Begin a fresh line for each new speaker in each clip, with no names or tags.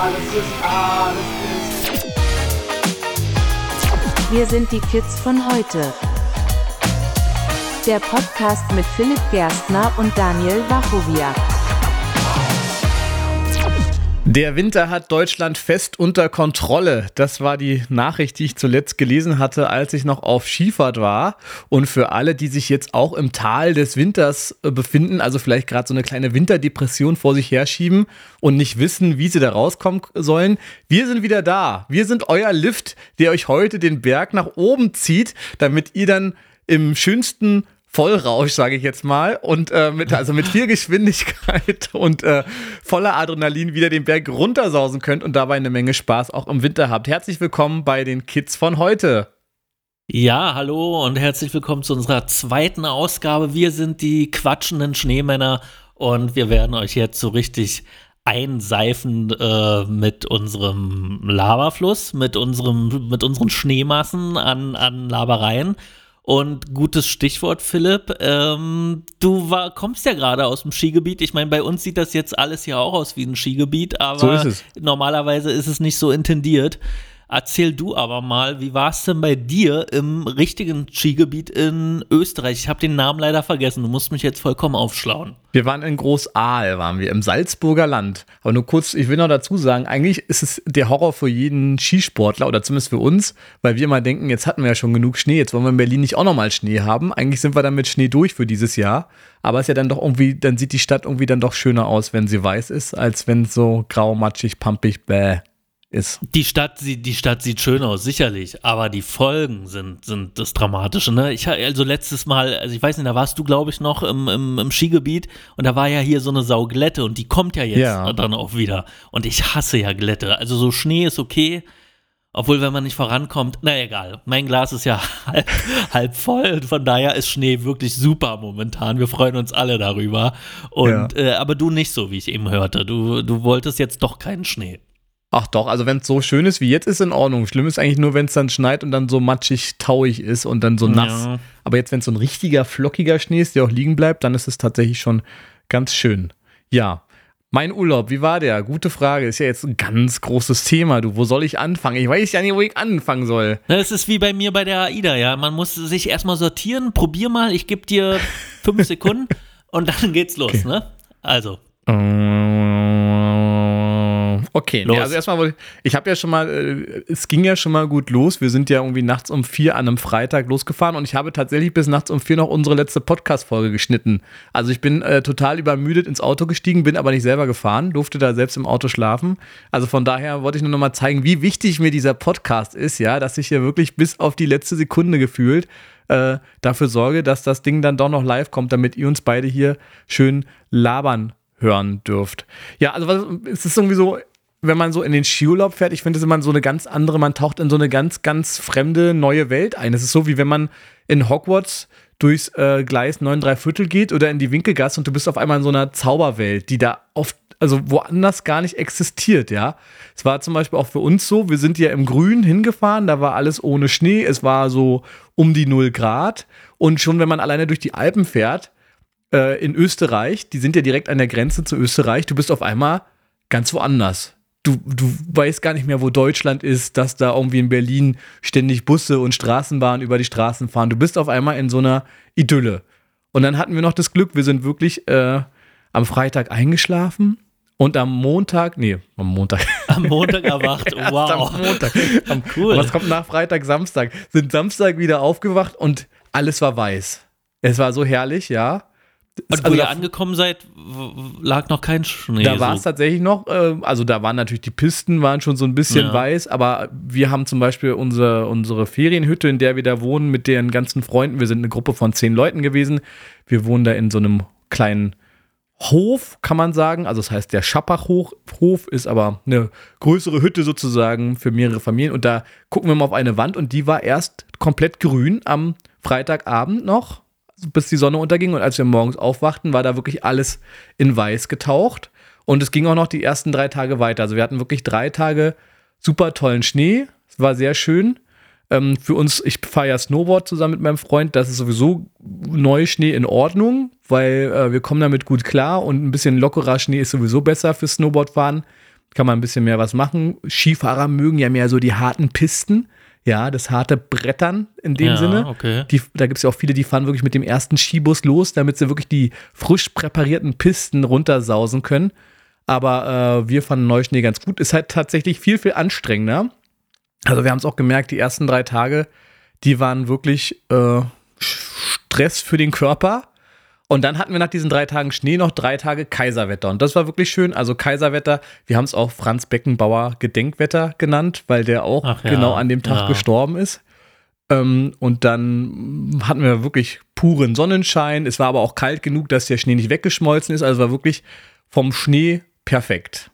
alles ist, alles ist.
Wir sind die Kids von heute. Der Podcast mit Philipp Gerstner und Daniel Wachowiak.
Der Winter hat Deutschland fest unter Kontrolle. Das war die Nachricht, die ich zuletzt gelesen hatte, als ich noch auf Skifahrt war. Und für alle, die sich jetzt auch im Tal des Winters äh, befinden, also vielleicht gerade so eine kleine Winterdepression vor sich herschieben und nicht wissen, wie sie da rauskommen sollen, wir sind wieder da. Wir sind euer Lift, der euch heute den Berg nach oben zieht, damit ihr dann im schönsten Vollrausch, sage ich jetzt mal, und äh, mit, also mit viel Geschwindigkeit und äh, voller Adrenalin wieder den Berg runtersausen könnt und dabei eine Menge Spaß auch im Winter habt. Herzlich willkommen bei den Kids von heute.
Ja, hallo und herzlich willkommen zu unserer zweiten Ausgabe. Wir sind die quatschenden Schneemänner und wir werden euch jetzt so richtig einseifen äh, mit unserem Lavafluss, mit, unserem, mit unseren Schneemassen an, an Labereien. Und gutes Stichwort, Philipp. Ähm, du war, kommst ja gerade aus dem Skigebiet. Ich meine, bei uns sieht das jetzt alles ja auch aus wie ein Skigebiet, aber
So ist es.
normalerweise ist es nicht so intendiert. Erzähl du aber mal, wie war es denn bei dir im richtigen Skigebiet in Österreich? Ich habe den Namen leider vergessen. Du musst mich jetzt vollkommen aufschlauen.
Wir waren in Großaal, waren wir, im Salzburger Land. Aber nur kurz, ich will noch dazu sagen, eigentlich ist es der Horror für jeden Skisportler oder zumindest für uns, weil wir immer denken, jetzt hatten wir ja schon genug Schnee, jetzt wollen wir in Berlin nicht auch nochmal Schnee haben. Eigentlich sind wir dann mit Schnee durch für dieses Jahr. Aber es ist ja dann doch irgendwie, dann sieht die Stadt irgendwie dann doch schöner aus, wenn sie weiß ist, als wenn es so grau, matschig, pampig, bäh ist.
Die Stadt, sieht, die Stadt sieht schön aus, sicherlich, aber die Folgen sind, sind das Dramatische. Ne? Ich also letztes Mal, also ich weiß nicht, da warst du, glaube ich, noch im, im, im Skigebiet und da war ja hier so eine Sauglätte und die kommt ja jetzt
Ja.
dann auch wieder. Und ich hasse ja Glätte. Also so Schnee ist okay. Obwohl, wenn man nicht vorankommt, na egal. Mein Glas ist ja halb, halb voll und von daher ist Schnee wirklich super momentan. Wir freuen uns alle darüber. Und äh, aber du nicht so, wie ich eben hörte. Du, du wolltest jetzt doch keinen Schnee.
Ach doch, also wenn es so schön ist wie jetzt, ist in Ordnung. Schlimm ist eigentlich nur, wenn es dann schneit und dann so matschig, tauig ist und dann so nass.
Ja.
Aber jetzt, wenn es so ein richtiger, flockiger Schnee ist, der auch liegen bleibt, dann ist es tatsächlich schon ganz schön. Ja. Mein Urlaub, wie war der? Gute Frage. Ist ja jetzt ein ganz großes Thema. Du, wo soll ich anfangen? Ich weiß ja nicht, wo ich anfangen soll.
Das ist wie bei mir bei der AIDA, ja. Man muss sich erstmal sortieren. Probier mal, ich gebe dir fünf Sekunden und dann geht's los, ne? Also,
Okay,
Los.
nee, also erstmal, wollte ich ich habe ja schon mal, äh, es ging ja schon mal gut los. Wir sind ja irgendwie nachts um vier an einem Freitag losgefahren und ich habe tatsächlich bis nachts um vier noch unsere letzte Podcast-Folge geschnitten. Also ich bin äh, total übermüdet ins Auto gestiegen, bin aber nicht selber gefahren, durfte da selbst im Auto schlafen. Also von daher wollte ich nur noch mal zeigen, wie wichtig mir dieser Podcast ist, ja, dass ich hier wirklich bis auf die letzte Sekunde gefühlt äh, dafür sorge, dass das Ding dann doch noch live kommt, damit ihr uns beide hier schön labern hören dürft. Ja, also was, es ist irgendwie so, wenn man so in den Skiurlaub fährt, ich finde es immer so eine ganz andere, man taucht in so eine ganz, ganz fremde neue Welt ein. Es ist so, wie wenn man in Hogwarts durchs äh, Gleis 9 3 Viertel geht oder in die Winkelgasse und du bist auf einmal in so einer Zauberwelt, die da oft, also woanders gar nicht existiert, ja. Es war zum Beispiel auch für uns so, wir sind ja im Grün hingefahren, da war alles ohne Schnee, es war so um die 0 Grad und schon wenn man alleine durch die Alpen fährt, äh, in Österreich, die sind ja direkt an der Grenze zu Österreich, du bist auf einmal ganz woanders. Du, du weißt gar nicht mehr, wo Deutschland ist, dass da irgendwie in Berlin ständig Busse und Straßenbahnen über die Straßen fahren. Du bist auf einmal in so einer Idylle. Und dann hatten wir noch das Glück, wir sind wirklich äh, am Freitag eingeschlafen und am Montag, nee, am Montag,
am Montag erwacht. Wow.
am Montag. Am,
Cool.
Was kommt nach Freitag, Samstag? Sind Samstag wieder aufgewacht und alles war weiß. Es war so herrlich, ja.
Und wo
Also
ihr
da-
angekommen seid, lag noch kein Schnee.
Da war es
so.
tatsächlich noch, äh, also da waren natürlich die Pisten, waren schon so ein bisschen
Ja.
weiß, aber wir haben zum Beispiel unsere, unsere Ferienhütte, in der wir da wohnen, mit deren ganzen Freunden. Wir sind eine Gruppe von zehn Leuten gewesen. Wir wohnen da in so einem kleinen Hof, kann man sagen. Also das heißt, der Schappachhof Hof ist aber eine größere Hütte sozusagen für mehrere Familien. Und da gucken wir mal auf eine Wand und die war erst komplett grün am Freitagabend noch, bis die Sonne unterging. Und als wir morgens aufwachten, war da wirklich alles in weiß getaucht. Und es ging auch noch die ersten drei Tage weiter. Also wir hatten wirklich drei Tage super tollen Schnee. Es war sehr schön. Ähm, für uns, ich fahre ja Snowboard zusammen mit meinem Freund. Das ist sowieso Neuschnee in Ordnung, weil äh, wir kommen damit gut klar und ein bisschen lockerer Schnee ist sowieso besser für Snowboardfahren. kann man ein bisschen mehr was machen. Skifahrer mögen ja mehr so die harten Pisten. Ja, das harte Brettern in dem
ja,
Sinne.
okay.
Die, da gibt es ja auch viele, die fahren wirklich mit dem ersten Skibus los, damit sie wirklich die frisch präparierten Pisten runtersausen können. Aber äh, wir fanden Neuschnee ganz gut. Ist halt tatsächlich viel, viel anstrengender. Also wir haben es auch gemerkt, die ersten drei Tage, die waren wirklich äh, Stress für den Körper. Und dann hatten wir nach diesen drei Tagen Schnee noch drei Tage Kaiserwetter. Und das war wirklich schön. Also Kaiserwetter, wir haben es auch Franz Beckenbauer Gedenkwetter genannt, weil der auch
Ach ja,
genau an dem Tag
ja.
gestorben ist. Ähm, und dann hatten wir wirklich puren Sonnenschein. Es war aber auch kalt genug, dass der Schnee nicht weggeschmolzen ist. Also es war wirklich vom Schnee perfekt.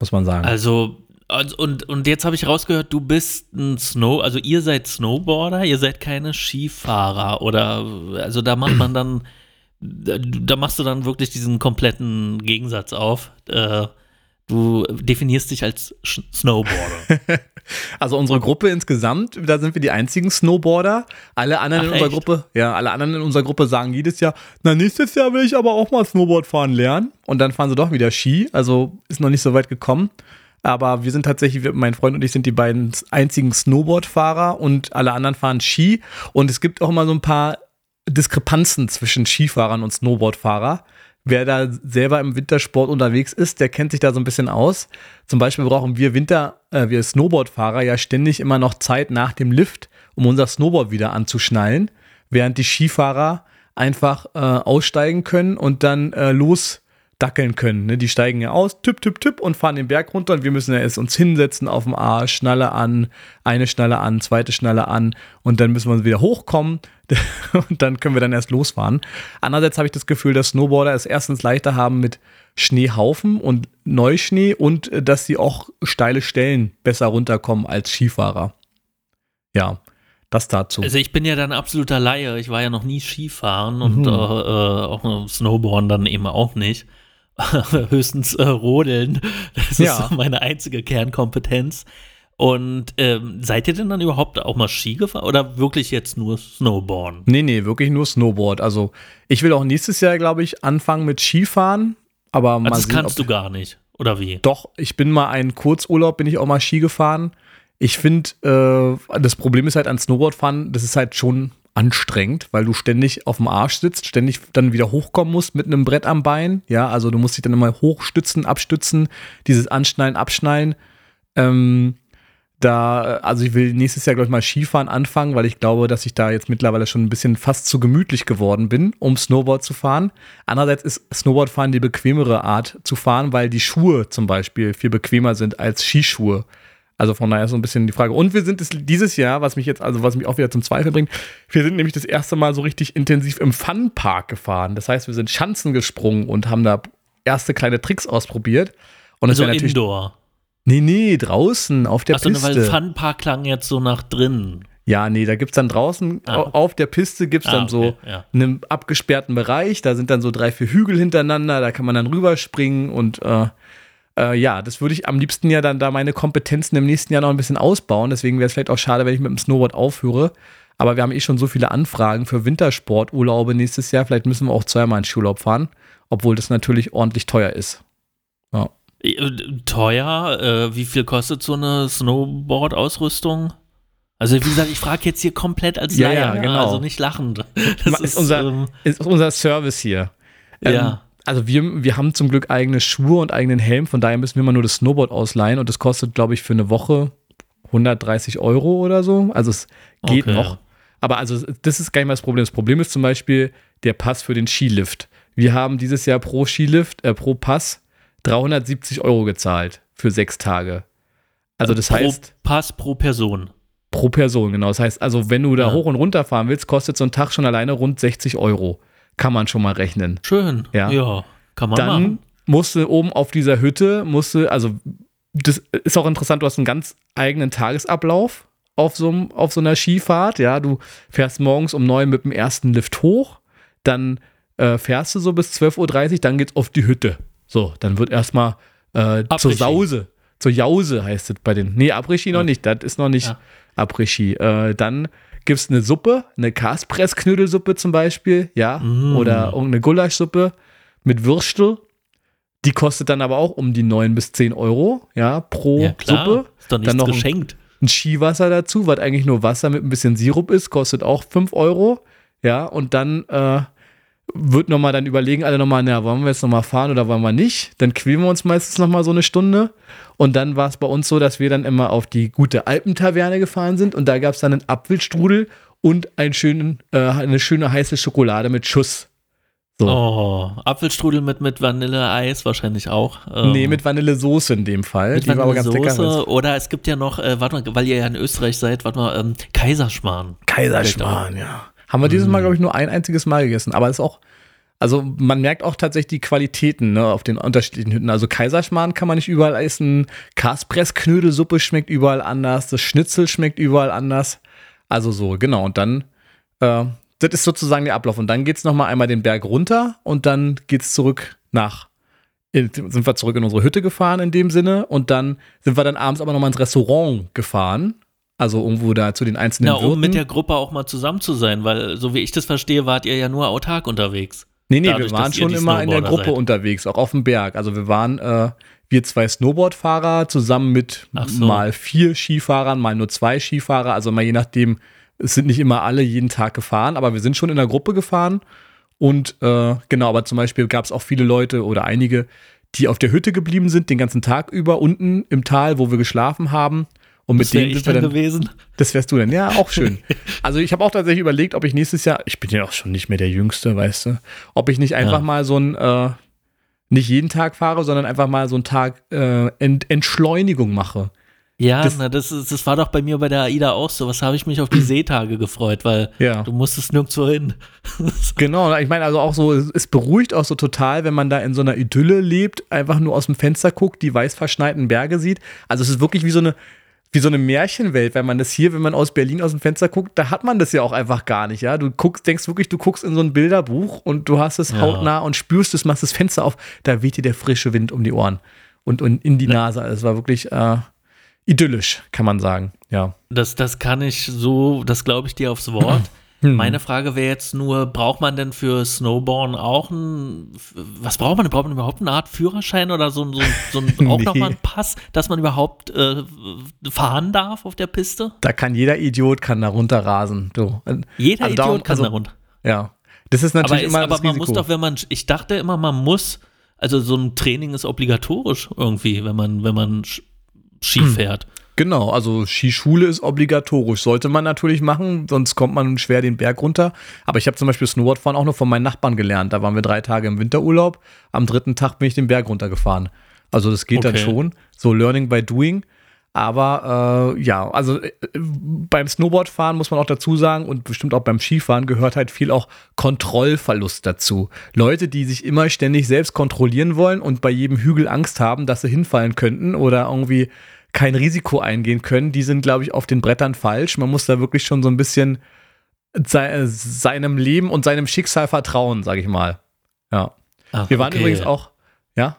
Muss man sagen.
Also, und, und, und jetzt habe ich rausgehört, du bist ein Snow, also ihr seid Snowboarder, ihr seid keine Skifahrer oder, also da macht man dann, da, machst du dann wirklich diesen kompletten Gegensatz auf. Äh, du definierst dich als Sch Snowboarder.
Also unsere Gruppe insgesamt, da sind wir die einzigen Snowboarder. Alle anderen
Ach,
in unserer
echt?
Gruppe, ja, alle anderen in unserer Gruppe sagen jedes Jahr, na nächstes Jahr will ich aber auch mal Snowboard fahren lernen. Und dann fahren sie doch wieder Ski. Also ist noch nicht so weit gekommen. Aber wir sind tatsächlich, mein Freund und ich sind die beiden einzigen Snowboardfahrer und alle anderen fahren Ski. Und es gibt auch immer so ein paar Diskrepanzen zwischen Skifahrern und Snowboardfahrer. Wer da selber im Wintersport unterwegs ist, der kennt sich da so ein bisschen aus. Zum Beispiel brauchen wir Winter, äh, wir Snowboardfahrer ja ständig immer noch Zeit nach dem Lift, um unser Snowboard wieder anzuschnallen, während die Skifahrer einfach äh, aussteigen können und dann äh, losdackeln können. Ne? Die steigen ja aus, tipp, tipp, tipp und fahren den Berg runter und wir müssen ja erst uns hinsetzen auf dem Arsch, Schnalle an, eine Schnalle an, zweite Schnalle an und dann müssen wir wieder hochkommen und dann können wir dann erst losfahren. Andererseits habe ich das Gefühl, dass Snowboarder es erstens leichter haben mit Schneehaufen und Neuschnee und äh, dass sie auch steile Stellen besser runterkommen als Skifahrer. Ja, das dazu.
Also ich bin ja dann absoluter Laie. Ich war ja noch nie Skifahren und
Mhm.
äh, äh, auch Snowboarden dann eben auch nicht. Höchstens äh, Rodeln. Das
Ja.
ist meine einzige Kernkompetenz. Und ähm, seid ihr denn dann überhaupt auch mal Ski gefahren oder wirklich jetzt nur Snowboarden?
Nee, nee, wirklich nur Snowboard. Also ich will auch nächstes Jahr, glaube ich, anfangen mit Skifahren. Aber
Also das
sehen,
kannst du gar nicht, oder wie?
Doch, ich bin mal einen Kurzurlaub, bin ich auch mal Ski gefahren. Ich finde, äh, das Problem ist halt an Snowboardfahren, das ist halt schon anstrengend, weil du ständig auf dem Arsch sitzt, ständig dann wieder hochkommen musst mit einem Brett am Bein. Ja, also du musst dich dann immer hochstützen, abstützen, dieses Anschnallen, Abschnallen. Ähm, da, also ich will nächstes Jahr, glaube ich, mal Skifahren anfangen, weil ich glaube, dass ich da jetzt mittlerweile schon ein bisschen fast zu gemütlich geworden bin, um Snowboard zu fahren. Andererseits ist Snowboardfahren die bequemere Art zu fahren, weil die Schuhe zum Beispiel viel bequemer sind als Skischuhe. Also von daher ist so ein bisschen die Frage. Und wir sind es dieses Jahr, was mich jetzt, also was mich auch wieder zum Zweifel bringt, wir sind nämlich das erste Mal so richtig intensiv im Funpark gefahren. Das heißt, wir sind Schanzen gesprungen und haben da erste kleine Tricks ausprobiert. Und das
so
wäre natürlich.
Indoor.
Nee, nee, draußen auf der
Achso, ne,
Piste.
weil Funpark klang jetzt so nach drinnen.
Ja, nee, da gibt's dann draußen
Ah, okay.
auf der Piste gibt's
Ah,
dann so
okay, ja.
einen abgesperrten Bereich, da sind dann so drei, vier Hügel hintereinander, da kann man dann rüberspringen und äh, äh, ja, das würde ich am liebsten ja dann da meine Kompetenzen im nächsten Jahr noch ein bisschen ausbauen. Deswegen wäre es vielleicht auch schade, wenn ich mit dem Snowboard aufhöre. Aber wir haben eh schon so viele Anfragen für Wintersporturlaube nächstes Jahr. Vielleicht müssen wir auch zweimal in Skiurlaub fahren, obwohl das natürlich ordentlich teuer ist. Ja.
Äh, Teuer? Äh, wie viel kostet so eine Snowboard-Ausrüstung? Also wie gesagt, ich frage jetzt hier komplett als
Ja,
Laie,
ja,
ne?
genau.
also nicht lachend. Das
ist unser-
ähm,
Ist unser Service hier. Ähm,
Ja.
Also wir, wir haben zum Glück eigene Schuhe und eigenen Helm, von daher müssen wir immer nur das Snowboard ausleihen und das kostet, glaube ich, für eine Woche 130 Euro oder so. Also es geht
Okay.
noch. Aber also das ist gar nicht mal das Problem. Das Problem ist zum Beispiel der Pass für den Skilift. Wir haben dieses Jahr pro Skilift, äh, pro Pass 370 Euro gezahlt für sechs Tage. Also das
pro
heißt
Pass pro Person.
pro Person, genau. Das heißt also, wenn du da
Ja.
hoch und runter fahren willst, kostet so ein Tag schon alleine rund 60 Euro. Kann man schon mal rechnen.
Schön.
Ja.
Ja, kann man
dann
machen.
musste oben auf dieser Hütte, musste, also das ist auch interessant, du hast einen ganz eigenen Tagesablauf auf so, einem- auf so einer Skifahrt, ja, du fährst morgens um neun mit dem ersten Lift hoch, dann äh, fährst du so bis 12.30 Uhr, dann geht's auf die Hütte. So, dann wird erstmal äh, zur. Sause, zur Jause heißt es bei den, nee, Après-Ski noch
Ja.
nicht, das ist noch nicht
Ja.
Après-Ski. Äh, dann gibt's eine Suppe, eine Kaspressknödelsuppe zum Beispiel, ja,
Mm.
oder irgendeine Gulaschsuppe mit Würstel. Die kostet dann aber auch um die 9 bis 10 Euro, ja, pro
Ja, klar.
Suppe.
Ist doch nichts
dann noch ein,
geschenkt.
ein Skiwasser dazu, was eigentlich nur Wasser mit ein bisschen Sirup ist, kostet auch 5 Euro. Ja, und dann äh, wird nochmal dann überlegen, alle nochmal, na, wollen wir jetzt nochmal fahren oder wollen wir nicht? Dann quälen wir uns meistens nochmal so eine Stunde. Und dann war es bei uns so, dass wir dann immer auf die gute Alpentaverne gefahren sind und da gab es dann einen Apfelstrudel und einen schönen, äh, eine schöne heiße Schokolade mit Schuss. So.
Oh, Apfelstrudel mit, mit Vanilleeis wahrscheinlich auch. Ähm,
Nee, mit Vanillesoße in dem Fall.
mit
die war aber ganz lecker.
Oder es gibt ja noch, äh, warte mal, weil ihr ja in Österreich seid, warte mal, ähm, Kaiserschmarrn.
Kaiserschmarrn, ja. Haben wir dieses Mal, glaube ich, nur ein einziges Mal gegessen. Aber ist auch, also man merkt auch tatsächlich die Qualitäten ne, auf den unterschiedlichen Hütten. Also Kaiserschmarrn kann man nicht überall essen. Kaspressknödelsuppe schmeckt überall anders. Das Schnitzel schmeckt überall anders. Also so, genau. Und dann, äh, das ist sozusagen der Ablauf. Und dann geht es nochmal einmal den Berg runter und dann geht es zurück nach in, sind wir zurück in unsere Hütte gefahren in dem Sinne und dann sind wir dann abends aber nochmal ins Restaurant gefahren. Also irgendwo da zu den einzelnen
Na, um
Wirten.
mit der Gruppe auch mal zusammen zu sein, weil so wie ich das verstehe, wart ihr ja nur autark unterwegs.
Nee, nee,
Dadurch,
wir waren schon immer in der Gruppe
seid.
unterwegs, auch auf dem Berg. Also wir waren, äh, wir zwei Snowboardfahrer zusammen mit
so.
mal vier Skifahrern, mal nur zwei Skifahrer. Also mal je nachdem, es sind nicht immer alle jeden Tag gefahren, aber wir sind schon in der Gruppe gefahren. Und äh, genau, aber zum Beispiel gab es auch viele Leute oder einige, die auf der Hütte geblieben sind, den ganzen Tag über unten im Tal, wo wir geschlafen haben. Und mit
Das wäre
denen
ich dann
dann
gewesen.
das wärst du dann. Ja, auch schön. Also ich habe auch tatsächlich überlegt, ob ich nächstes Jahr, ich bin ja auch schon nicht mehr der Jüngste, weißt du, ob ich nicht einfach
Ja.
mal so ein, äh, nicht jeden Tag fahre, sondern einfach mal so einen Tag äh, Ent Entschleunigung mache.
Ja,
Das-
na, das, ist, das war doch bei mir bei der AIDA auch so. Was habe ich mich auf die Seetage gefreut, weil
Ja.
du musstest nirgendwo hin.
Genau, ich meine also auch so, es es beruhigt auch so total, wenn man da in so einer Idylle lebt, einfach nur aus dem Fenster guckt, die weiß verschneiten Berge sieht. Also es ist wirklich wie so eine, wie so eine Märchenwelt, wenn man das hier, wenn man aus Berlin aus dem Fenster guckt, da hat man das ja auch einfach gar nicht, ja. Du guckst, denkst wirklich, du guckst in so ein Bilderbuch und du hast es
Ja.
hautnah und spürst es, machst das Fenster auf, da weht dir der frische Wind um die Ohren und, und in die Nase. Es war wirklich äh, idyllisch, kann man sagen, ja.
Das, das kann ich so, das glaube ich dir aufs Wort.
Hm.
Meine Frage wäre jetzt nur, braucht man denn für Snowboarden auch ein, was braucht man denn? Braucht man überhaupt eine Art Führerschein oder so, ein- so, so ein, auch
Nee.
nochmal einen Pass, dass man überhaupt äh, fahren darf auf der Piste?
Da kann jeder Idiot kann da runterrasen. Du.
Jeder
Also
Idiot
darum-
kann
also-
da runter.
Ja. Das ist
Aber,
natürlich
ist,
immer
aber
das
man
Risiko.
muss doch, wenn man, ich dachte immer, man muss, also so ein Training ist obligatorisch irgendwie, wenn man, wenn man Ski
Hm. Genau, also Skischule ist obligatorisch. Sollte man natürlich machen, sonst kommt man schwer den Berg runter. Aber ich habe zum Beispiel Snowboardfahren auch nur von meinen Nachbarn gelernt. Da waren wir drei Tage im Winterurlaub. Am dritten Tag bin ich den Berg runtergefahren. Also das geht dann
Okay.
schon. So Learning by Doing. Aber äh, ja, also äh, beim Snowboardfahren muss man auch dazu sagen und bestimmt auch beim Skifahren gehört halt viel auch Kontrollverlust dazu. Leute, die sich immer ständig selbst kontrollieren wollen und bei jedem Hügel Angst haben, dass sie hinfallen könnten oder irgendwie kein Risiko eingehen können, die sind, glaube ich, auf den Brettern falsch. Man muss da wirklich schon so ein bisschen sei, seinem Leben und seinem Schicksal vertrauen, sage ich mal. Ja.
Ach,
Wir waren
okay.
übrigens auch, ja,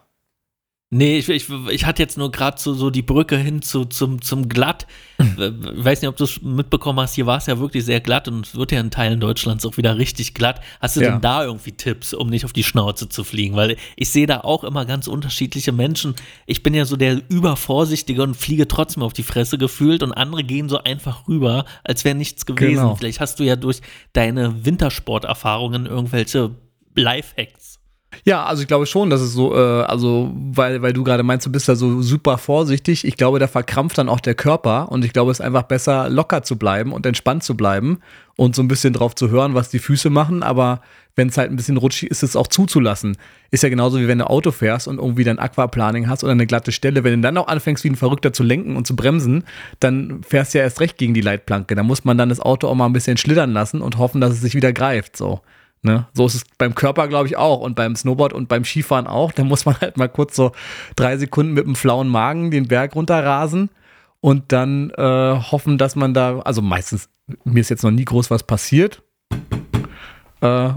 Nee, ich, ich, ich hatte jetzt nur gerade so, so die Brücke hin zu, zum, zum Glatt. Ich weiß nicht, ob du es mitbekommen hast, hier war es ja wirklich sehr glatt und es wird ja in Teilen Deutschlands auch wieder richtig glatt. Hast du
Ja.
denn da irgendwie Tipps, um nicht auf die Schnauze zu fliegen? Weil ich sehe da auch immer ganz unterschiedliche Menschen. Ich bin ja so der Übervorsichtige und fliege trotzdem auf die Fresse gefühlt und andere gehen so einfach rüber, als wäre nichts gewesen.
Genau.
Vielleicht hast du ja durch deine Wintersporterfahrungen irgendwelche Lifehacks.
Ja, also ich glaube schon, dass es so, äh, also weil, weil du gerade meinst, du bist da so super vorsichtig. Ich glaube, da verkrampft dann auch der Körper und ich glaube, es ist einfach besser, locker zu bleiben und entspannt zu bleiben und so ein bisschen drauf zu hören, was die Füße machen. Aber wenn es halt ein bisschen rutschig ist, es auch zuzulassen. Ist ja genauso wie wenn du Auto fährst und irgendwie dann Aquaplaning hast oder eine glatte Stelle. Wenn du dann auch anfängst, wie ein Verrückter zu lenken und zu bremsen, dann fährst du ja erst recht gegen die Leitplanke. Da muss man dann das Auto auch mal ein bisschen schlittern lassen und hoffen, dass es sich wieder greift. So. Ne? So ist es beim Körper, glaube ich, auch und beim Snowboard und beim Skifahren auch. Da muss man halt mal kurz so drei Sekunden mit einem flauen Magen den Berg runterrasen und dann äh, hoffen, dass man da, also meistens, mir ist jetzt noch nie groß was passiert, äh,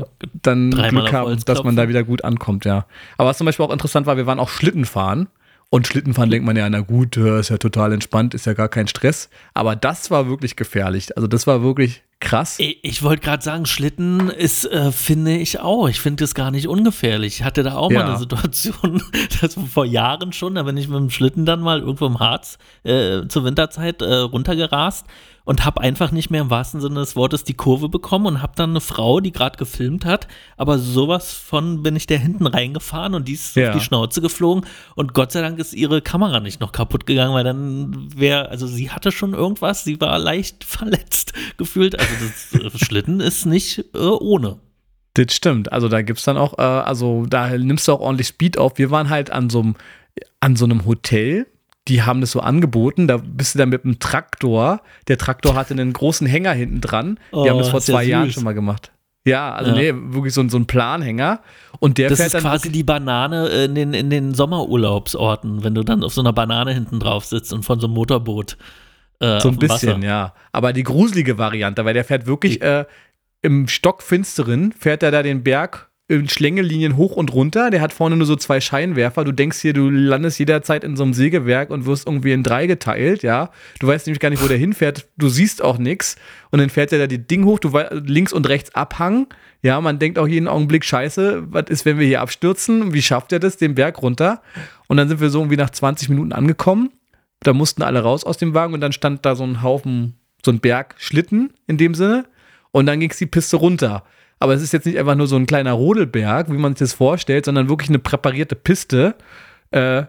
dann
Dreimal
Glück haben, dass man da wieder gut ankommt, ja. Aber was zum Beispiel auch interessant war, wir waren auch Schlittenfahren. Und Schlittenfahren denkt man ja, na gut, äh, ist ja total entspannt, ist ja gar kein Stress. Aber das war wirklich gefährlich. Also das war wirklich krass.
Ich, ich wollte gerade sagen, Schlitten ist, äh, finde ich auch. Ich finde das gar nicht ungefährlich. Ich hatte da auch
Ja.
mal eine Situation, das war vor Jahren schon, da bin ich mit dem Schlitten dann mal irgendwo im Harz äh, zur Winterzeit äh, runtergerast und habe einfach nicht mehr im wahrsten Sinne des Wortes die Kurve bekommen und habe dann eine Frau, die gerade gefilmt hat, aber sowas von bin ich da hinten reingefahren und die ist
Ja.
auf die Schnauze geflogen und Gott sei Dank ist ihre Kamera nicht noch kaputt gegangen, weil dann wäre, also sie hatte schon irgendwas, sie war leicht verletzt gefühlt. Also das äh, Schlitten ist nicht äh, ohne.
Das stimmt. Also da gibt's dann auch, äh, also da nimmst du auch ordentlich Speed auf. Wir waren halt an so einem, an so einem Hotel. Die haben das so angeboten. Da bist du dann mit einem Traktor. Der Traktor hatte einen großen Hänger hinten dran. Die
Oh,
haben das vor
ist ja
zwei Jahren
süß.
schon mal gemacht. Ja, also
Ja.
nee, wirklich so, ein- so ein Planhänger. Und der
Das
fährt
ist
dann
quasi die Banane in den, in den Sommerurlaubsorten, wenn du dann auf so einer Banane hinten drauf sitzt und von so einem Motorboot. Äh,
So ein bisschen,
Wasser.
ja. Aber die gruselige Variante, weil der fährt wirklich äh, im Stockfinsteren, fährt er da den Berg in Schlängelinien hoch und runter. Der hat vorne nur so zwei Scheinwerfer. Du denkst hier, du landest jederzeit in so einem Sägewerk und wirst irgendwie in drei geteilt, ja. Du weißt nämlich gar nicht, wo der hinfährt. Du siehst auch nichts. Und dann fährt er da die Ding hoch, du links und rechts Abhang. Ja, man denkt auch jeden Augenblick, scheiße, was ist, wenn wir hier abstürzen? Wie schafft er das, den Berg runter? Und dann sind wir so irgendwie nach 20 Minuten angekommen. Da mussten alle raus aus dem Wagen und dann stand da so ein Haufen, so ein Berg Schlitten in dem Sinne. Und dann ging es die Piste runter. Aber es ist jetzt nicht einfach nur so ein kleiner Rodelberg, wie man sich das vorstellt, sondern wirklich eine präparierte Piste. Äh,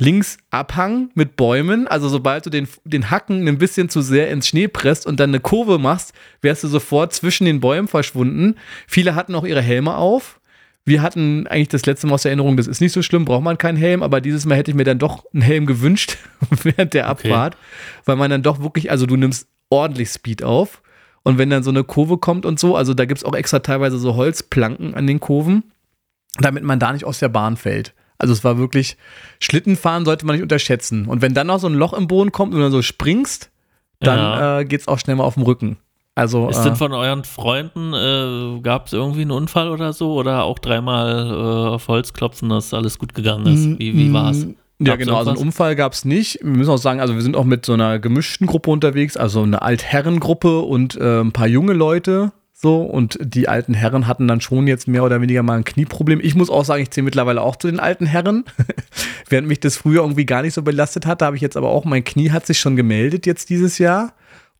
links Abhang mit Bäumen. Also sobald du den, den Hacken ein bisschen zu sehr ins Schnee presst und dann eine Kurve machst, wärst du sofort zwischen den Bäumen verschwunden. Viele hatten auch ihre Helme auf. Wir hatten eigentlich das letzte Mal aus der Erinnerung, das ist nicht so schlimm, braucht man keinen Helm, aber dieses Mal hätte ich mir dann doch einen Helm gewünscht während der
Okay.
Abfahrt, weil man dann doch wirklich, also du nimmst ordentlich Speed auf und wenn dann so eine Kurve kommt und so, also da gibt es auch extra teilweise so Holzplanken an den Kurven, damit man da nicht aus der Bahn fällt. Also es war wirklich, Schlittenfahren sollte man nicht unterschätzen. Und wenn dann noch so ein Loch im Boden kommt und du dann so springst, dann
Ja.
äh, geht's auch schnell mal auf den Rücken. Also
Ist
äh,
denn von euren Freunden, äh, gab es irgendwie einen Unfall oder so? Oder auch dreimal äh, auf Holz klopfen, dass alles gut gegangen ist? Wie, wie war's?
Ja, genau. Also einen? Unfall gab es nicht. Wir müssen auch sagen, also wir sind auch mit so einer gemischten Gruppe unterwegs, also eine Altherrengruppe und äh, ein paar junge Leute. So, und die alten Herren hatten dann schon jetzt mehr oder weniger mal ein Knieproblem. Ich muss auch sagen, ich zähle mittlerweile auch zu den alten Herren. Während mich das früher irgendwie gar nicht so belastet hatte, habe ich jetzt aber auch, mein Knie hat sich schon gemeldet jetzt dieses Jahr.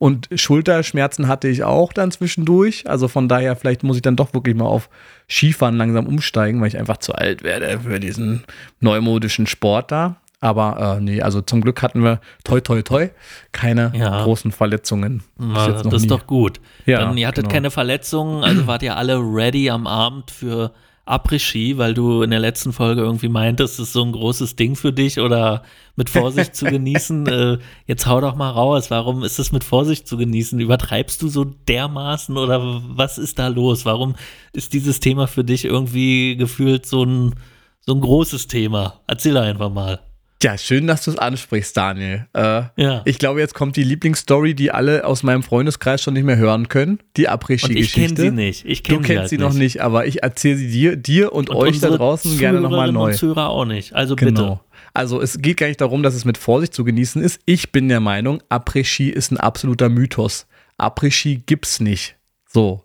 Und Schulterschmerzen hatte ich auch dann zwischendurch. Also von daher, vielleicht muss ich dann doch wirklich mal auf Skifahren langsam umsteigen, weil ich einfach zu alt werde für diesen neumodischen Sport da. Aber äh, nee, also zum Glück hatten wir toi toi toi keine
Ja.
großen Verletzungen.
Na, das ist
nie.
doch gut.
Ja,
Dann, ihr hattet
genau.
keine Verletzungen, also wart ihr alle ready am Abend für Après-Ski, weil du in der letzten Folge irgendwie meintest, es ist so ein großes Ding für dich oder mit Vorsicht zu genießen. Äh, jetzt hau doch mal raus. Warum ist es mit Vorsicht zu genießen? Übertreibst du so dermaßen oder was ist da los? Warum ist dieses Thema für dich irgendwie gefühlt so ein, so ein großes Thema? Erzähl einfach mal.
Ja, schön, dass du es ansprichst, Daniel. Äh,
Ja.
Ich glaube, jetzt kommt die Lieblingsstory, die alle aus meinem Freundeskreis schon nicht mehr hören können. Die
Und ich kenne sie nicht. Ich
Du
kenn
kennst
halt
sie noch nicht, aber ich erzähle sie dir, dir und,
Und
euch da draußen gerne nochmal neu.
Und Zuhörer auch nicht. Also
Genau.
bitte.
Also es geht gar nicht darum, dass es mit Vorsicht zu genießen ist. Ich bin der Meinung, Après-Ski ist ein absoluter Mythos. Après-Ski gibt's nicht. So.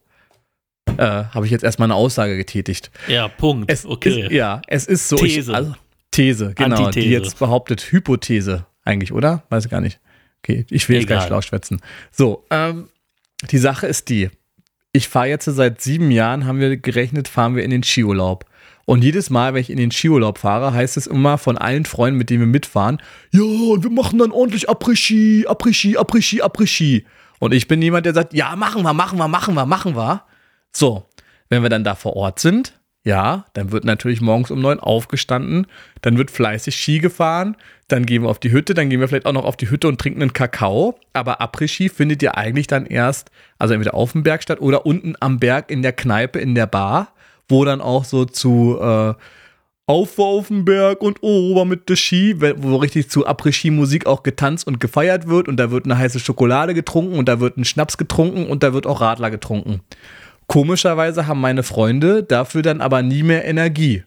Äh, Habe ich jetzt erstmal eine Aussage getätigt.
Ja, Punkt.
Es
okay.
ist, ja, es ist so.
These.
Ich, also, These, genau.
Antithese.
Die jetzt behauptet Hypothese eigentlich, oder? Weiß ich gar nicht. Okay, ich will jetzt gar nicht schlau schwätzen. So, ähm, die Sache ist die. Ich fahre jetzt seit sieben Jahren, haben wir gerechnet, fahren wir in den Skiurlaub. Und jedes Mal, wenn ich in den Skiurlaub fahre, heißt es immer von allen Freunden, mit denen wir mitfahren, ja, und wir machen dann ordentlich Après-Ski, Après-Ski, Après-Ski, Après-Ski. Und ich bin jemand, der sagt, ja, machen wir, machen wir, machen wir, machen wir. So, wenn wir dann da vor Ort sind, ja, dann wird natürlich morgens um neun aufgestanden, dann wird fleißig Ski gefahren, dann gehen wir auf die Hütte, dann gehen wir vielleicht auch noch auf die Hütte und trinken einen Kakao. Aber Après-Ski findet ihr eigentlich dann erst, also entweder auf dem Berg statt oder unten am Berg in der Kneipe, in der Bar, wo dann auch so zu äh, auf auf den Berg und ober mit der Ski, wo richtig zu Après-Ski-Musik auch getanzt und gefeiert wird und da wird eine heiße Schokolade getrunken und da wird ein Schnaps getrunken und da wird auch Radler getrunken. Komischerweise haben meine Freunde dafür dann aber nie mehr Energie.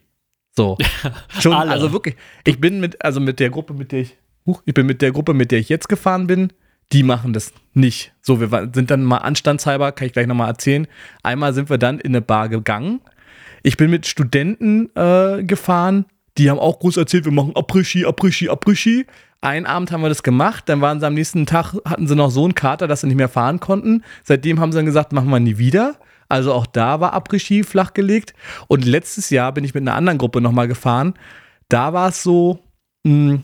So. Schon,
Alle.
also wirklich, ich bin mit, also mit der Gruppe, mit der ich, huch, ich bin mit der Gruppe, mit der ich jetzt gefahren bin, die machen das nicht. So, wir sind dann mal anstandshalber, kann ich gleich nochmal erzählen. Einmal sind wir dann in eine Bar gegangen. Ich bin mit Studenten äh, gefahren, die haben auch groß erzählt, wir machen Après-Ski, Après-Ski. Einen Abend haben wir das gemacht, dann waren sie am nächsten Tag, hatten sie noch so einen Kater, dass sie nicht mehr fahren konnten. Seitdem haben sie dann gesagt, machen wir nie wieder. Also auch da war Après-Ski flachgelegt. Und letztes Jahr bin ich mit einer anderen Gruppe nochmal gefahren. Da war es so, mh,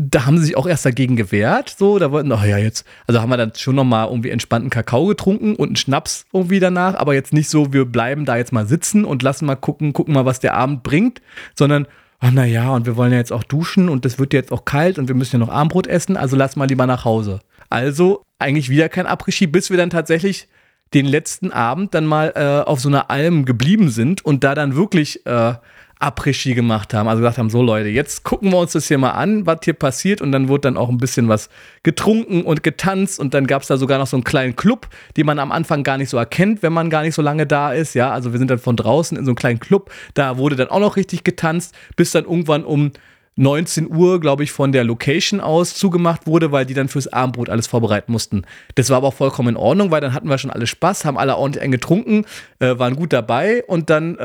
da haben sie sich auch erst dagegen gewehrt. So, da wollten, ach ja, jetzt, also haben wir dann schon nochmal irgendwie entspannten Kakao getrunken und einen Schnaps irgendwie danach, aber jetzt nicht so, wir bleiben da jetzt mal sitzen und lassen mal gucken, gucken mal, was der Abend bringt, sondern, ach na ja, und wir wollen ja jetzt auch duschen und es wird jetzt auch kalt und wir müssen ja noch Abendbrot essen, also lass mal lieber nach Hause. Also eigentlich wieder kein Après-Ski, bis wir dann tatsächlich den letzten Abend dann mal äh, auf so einer Alm geblieben sind und da dann wirklich äh, Après-Ski gemacht haben. Also gesagt haben, so Leute, jetzt gucken wir uns das hier mal an, was hier passiert. Und dann wurde dann auch ein bisschen was getrunken und getanzt. Und dann gab es da sogar noch so einen kleinen Club, den man am Anfang gar nicht so erkennt, wenn man gar nicht so lange da ist. Ja, also wir sind dann von draußen in so einen kleinen Club. Da wurde dann auch noch richtig getanzt, bis dann irgendwann um 19 Uhr, glaube ich, von der Location aus zugemacht wurde, weil die dann fürs Abendbrot alles vorbereiten mussten. Das war aber auch vollkommen in Ordnung, weil dann hatten wir schon alle Spaß, haben alle ordentlich einen getrunken, äh, waren gut dabei und dann äh,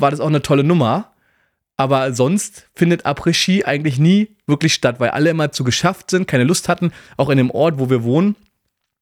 war das auch eine tolle Nummer. Aber sonst findet Après-Ski eigentlich nie wirklich statt, weil alle immer zu geschafft sind, keine Lust hatten. Auch in dem Ort, wo wir wohnen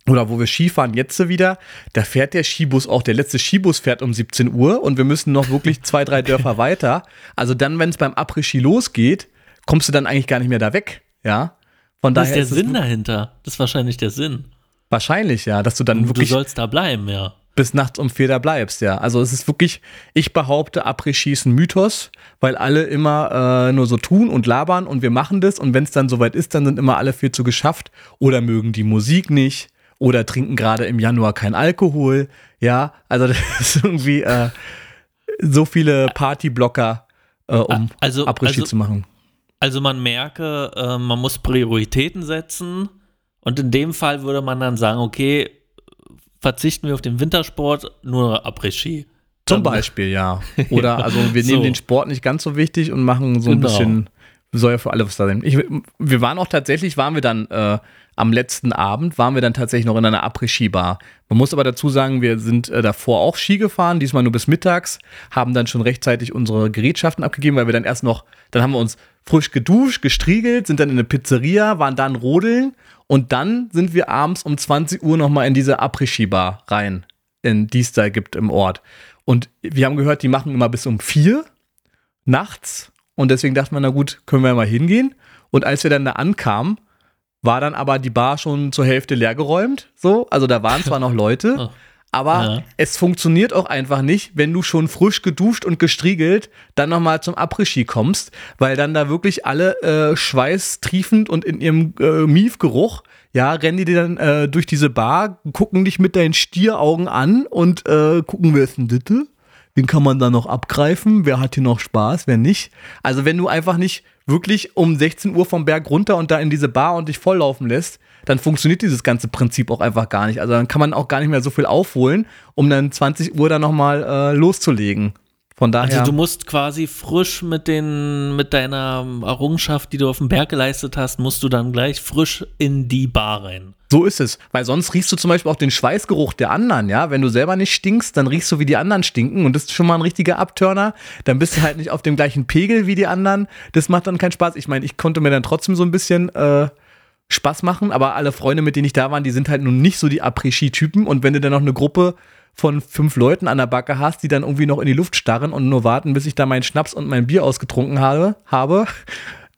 oder wo wir Skifahren jetzt wieder, da fährt der Skibus auch. Der letzte Skibus fährt um 17 Uhr und wir müssen noch wirklich zwei, drei Dörfer weiter. Also dann, wenn es beim Après-Ski losgeht, kommst du dann eigentlich gar nicht mehr da weg. Ja. Von
Das
daher
ist der
es
Sinn dahinter. Das ist wahrscheinlich der Sinn.
wahrscheinlich, ja, dass du dann
Du
wirklich
sollst da bleiben, ja.
bis nachts um vier da bleibst, ja. Also es ist wirklich, ich behaupte, Après-Ski ist ein Mythos, weil alle immer äh, nur so tun und labern und wir machen das und wenn es dann soweit ist, dann sind immer alle viel zu geschafft oder mögen die Musik nicht oder trinken gerade im Januar kein Alkohol, ja. Also das ist irgendwie äh, so viele Partyblocker, äh, um
Also-
Après-Ski
also-
zu machen.
Also man merke, äh, man muss Prioritäten setzen und in dem Fall würde man dann sagen, okay, verzichten wir auf den Wintersport, nur Après-Ski.
Zum Beispiel, ja. Oder also wir nehmen
So.
den Sport nicht ganz so wichtig und machen so ein
Genau.
bisschen, soll ja für alle was da sein. Ich, wir waren auch tatsächlich, waren wir dann äh, am letzten Abend, waren wir dann tatsächlich noch in einer Après-Ski-Bar. Man muss aber dazu sagen, wir sind äh, davor auch Ski gefahren, diesmal nur bis mittags, haben dann schon rechtzeitig unsere Gerätschaften abgegeben, weil wir dann erst noch, dann haben wir uns frisch geduscht, gestriegelt, sind dann in eine Pizzeria, waren dann rodeln und dann sind wir abends um 20 Uhr nochmal in diese Après-Ski-Bar rein, in, die es da gibt im Ort. Und wir haben gehört, die machen immer bis um vier nachts. Und deswegen dachte man, na gut, können wir mal hingehen. Und als wir dann da ankamen, war dann aber die Bar schon zur Hälfte leergeräumt. So, also da waren zwar noch Leute,
Oh.
aber
Ja.
es funktioniert auch einfach nicht, wenn du schon frisch geduscht und gestriegelt dann nochmal zum Après-Ski kommst, weil dann da wirklich alle äh, schweißtriefend und in ihrem äh, Miefgeruch, ja, rennen die dir dann äh, durch diese Bar, gucken dich mit deinen Stieraugen an und äh, gucken, wer ist denn Ditte? Wen kann man da noch abgreifen? Wer hat hier noch Spaß? Wer nicht? Also, wenn du einfach nicht wirklich um 16 Uhr vom Berg runter und da in diese Bar und dich volllaufen lässt, dann funktioniert dieses ganze Prinzip auch einfach gar nicht. Also, dann kann man auch gar nicht mehr so viel aufholen, um dann 20 Uhr dann nochmal äh, loszulegen. Von daher.
Also du musst quasi frisch mit den, mit deiner Errungenschaft, die du auf dem Berg geleistet hast, musst du dann gleich frisch in die Bar rein.
So ist es. Weil sonst riechst du zum Beispiel auch den Schweißgeruch der anderen, ja. Wenn du selber nicht stinkst, dann riechst du, wie die anderen stinken. Und das ist schon mal ein richtiger Abturner. Dann bist du halt nicht auf dem gleichen Pegel wie die anderen. Das macht dann keinen Spaß. Ich meine, ich konnte mir dann trotzdem so ein bisschen äh, Spaß machen, aber alle Freunde, mit denen ich da war, die sind halt nun nicht so die Après-Ski-Typen. Und wenn du dann noch eine Gruppe von fünf Leuten an der Backe hast, die dann irgendwie noch in die Luft starren und nur warten, bis ich da meinen Schnaps und mein Bier ausgetrunken habe, habe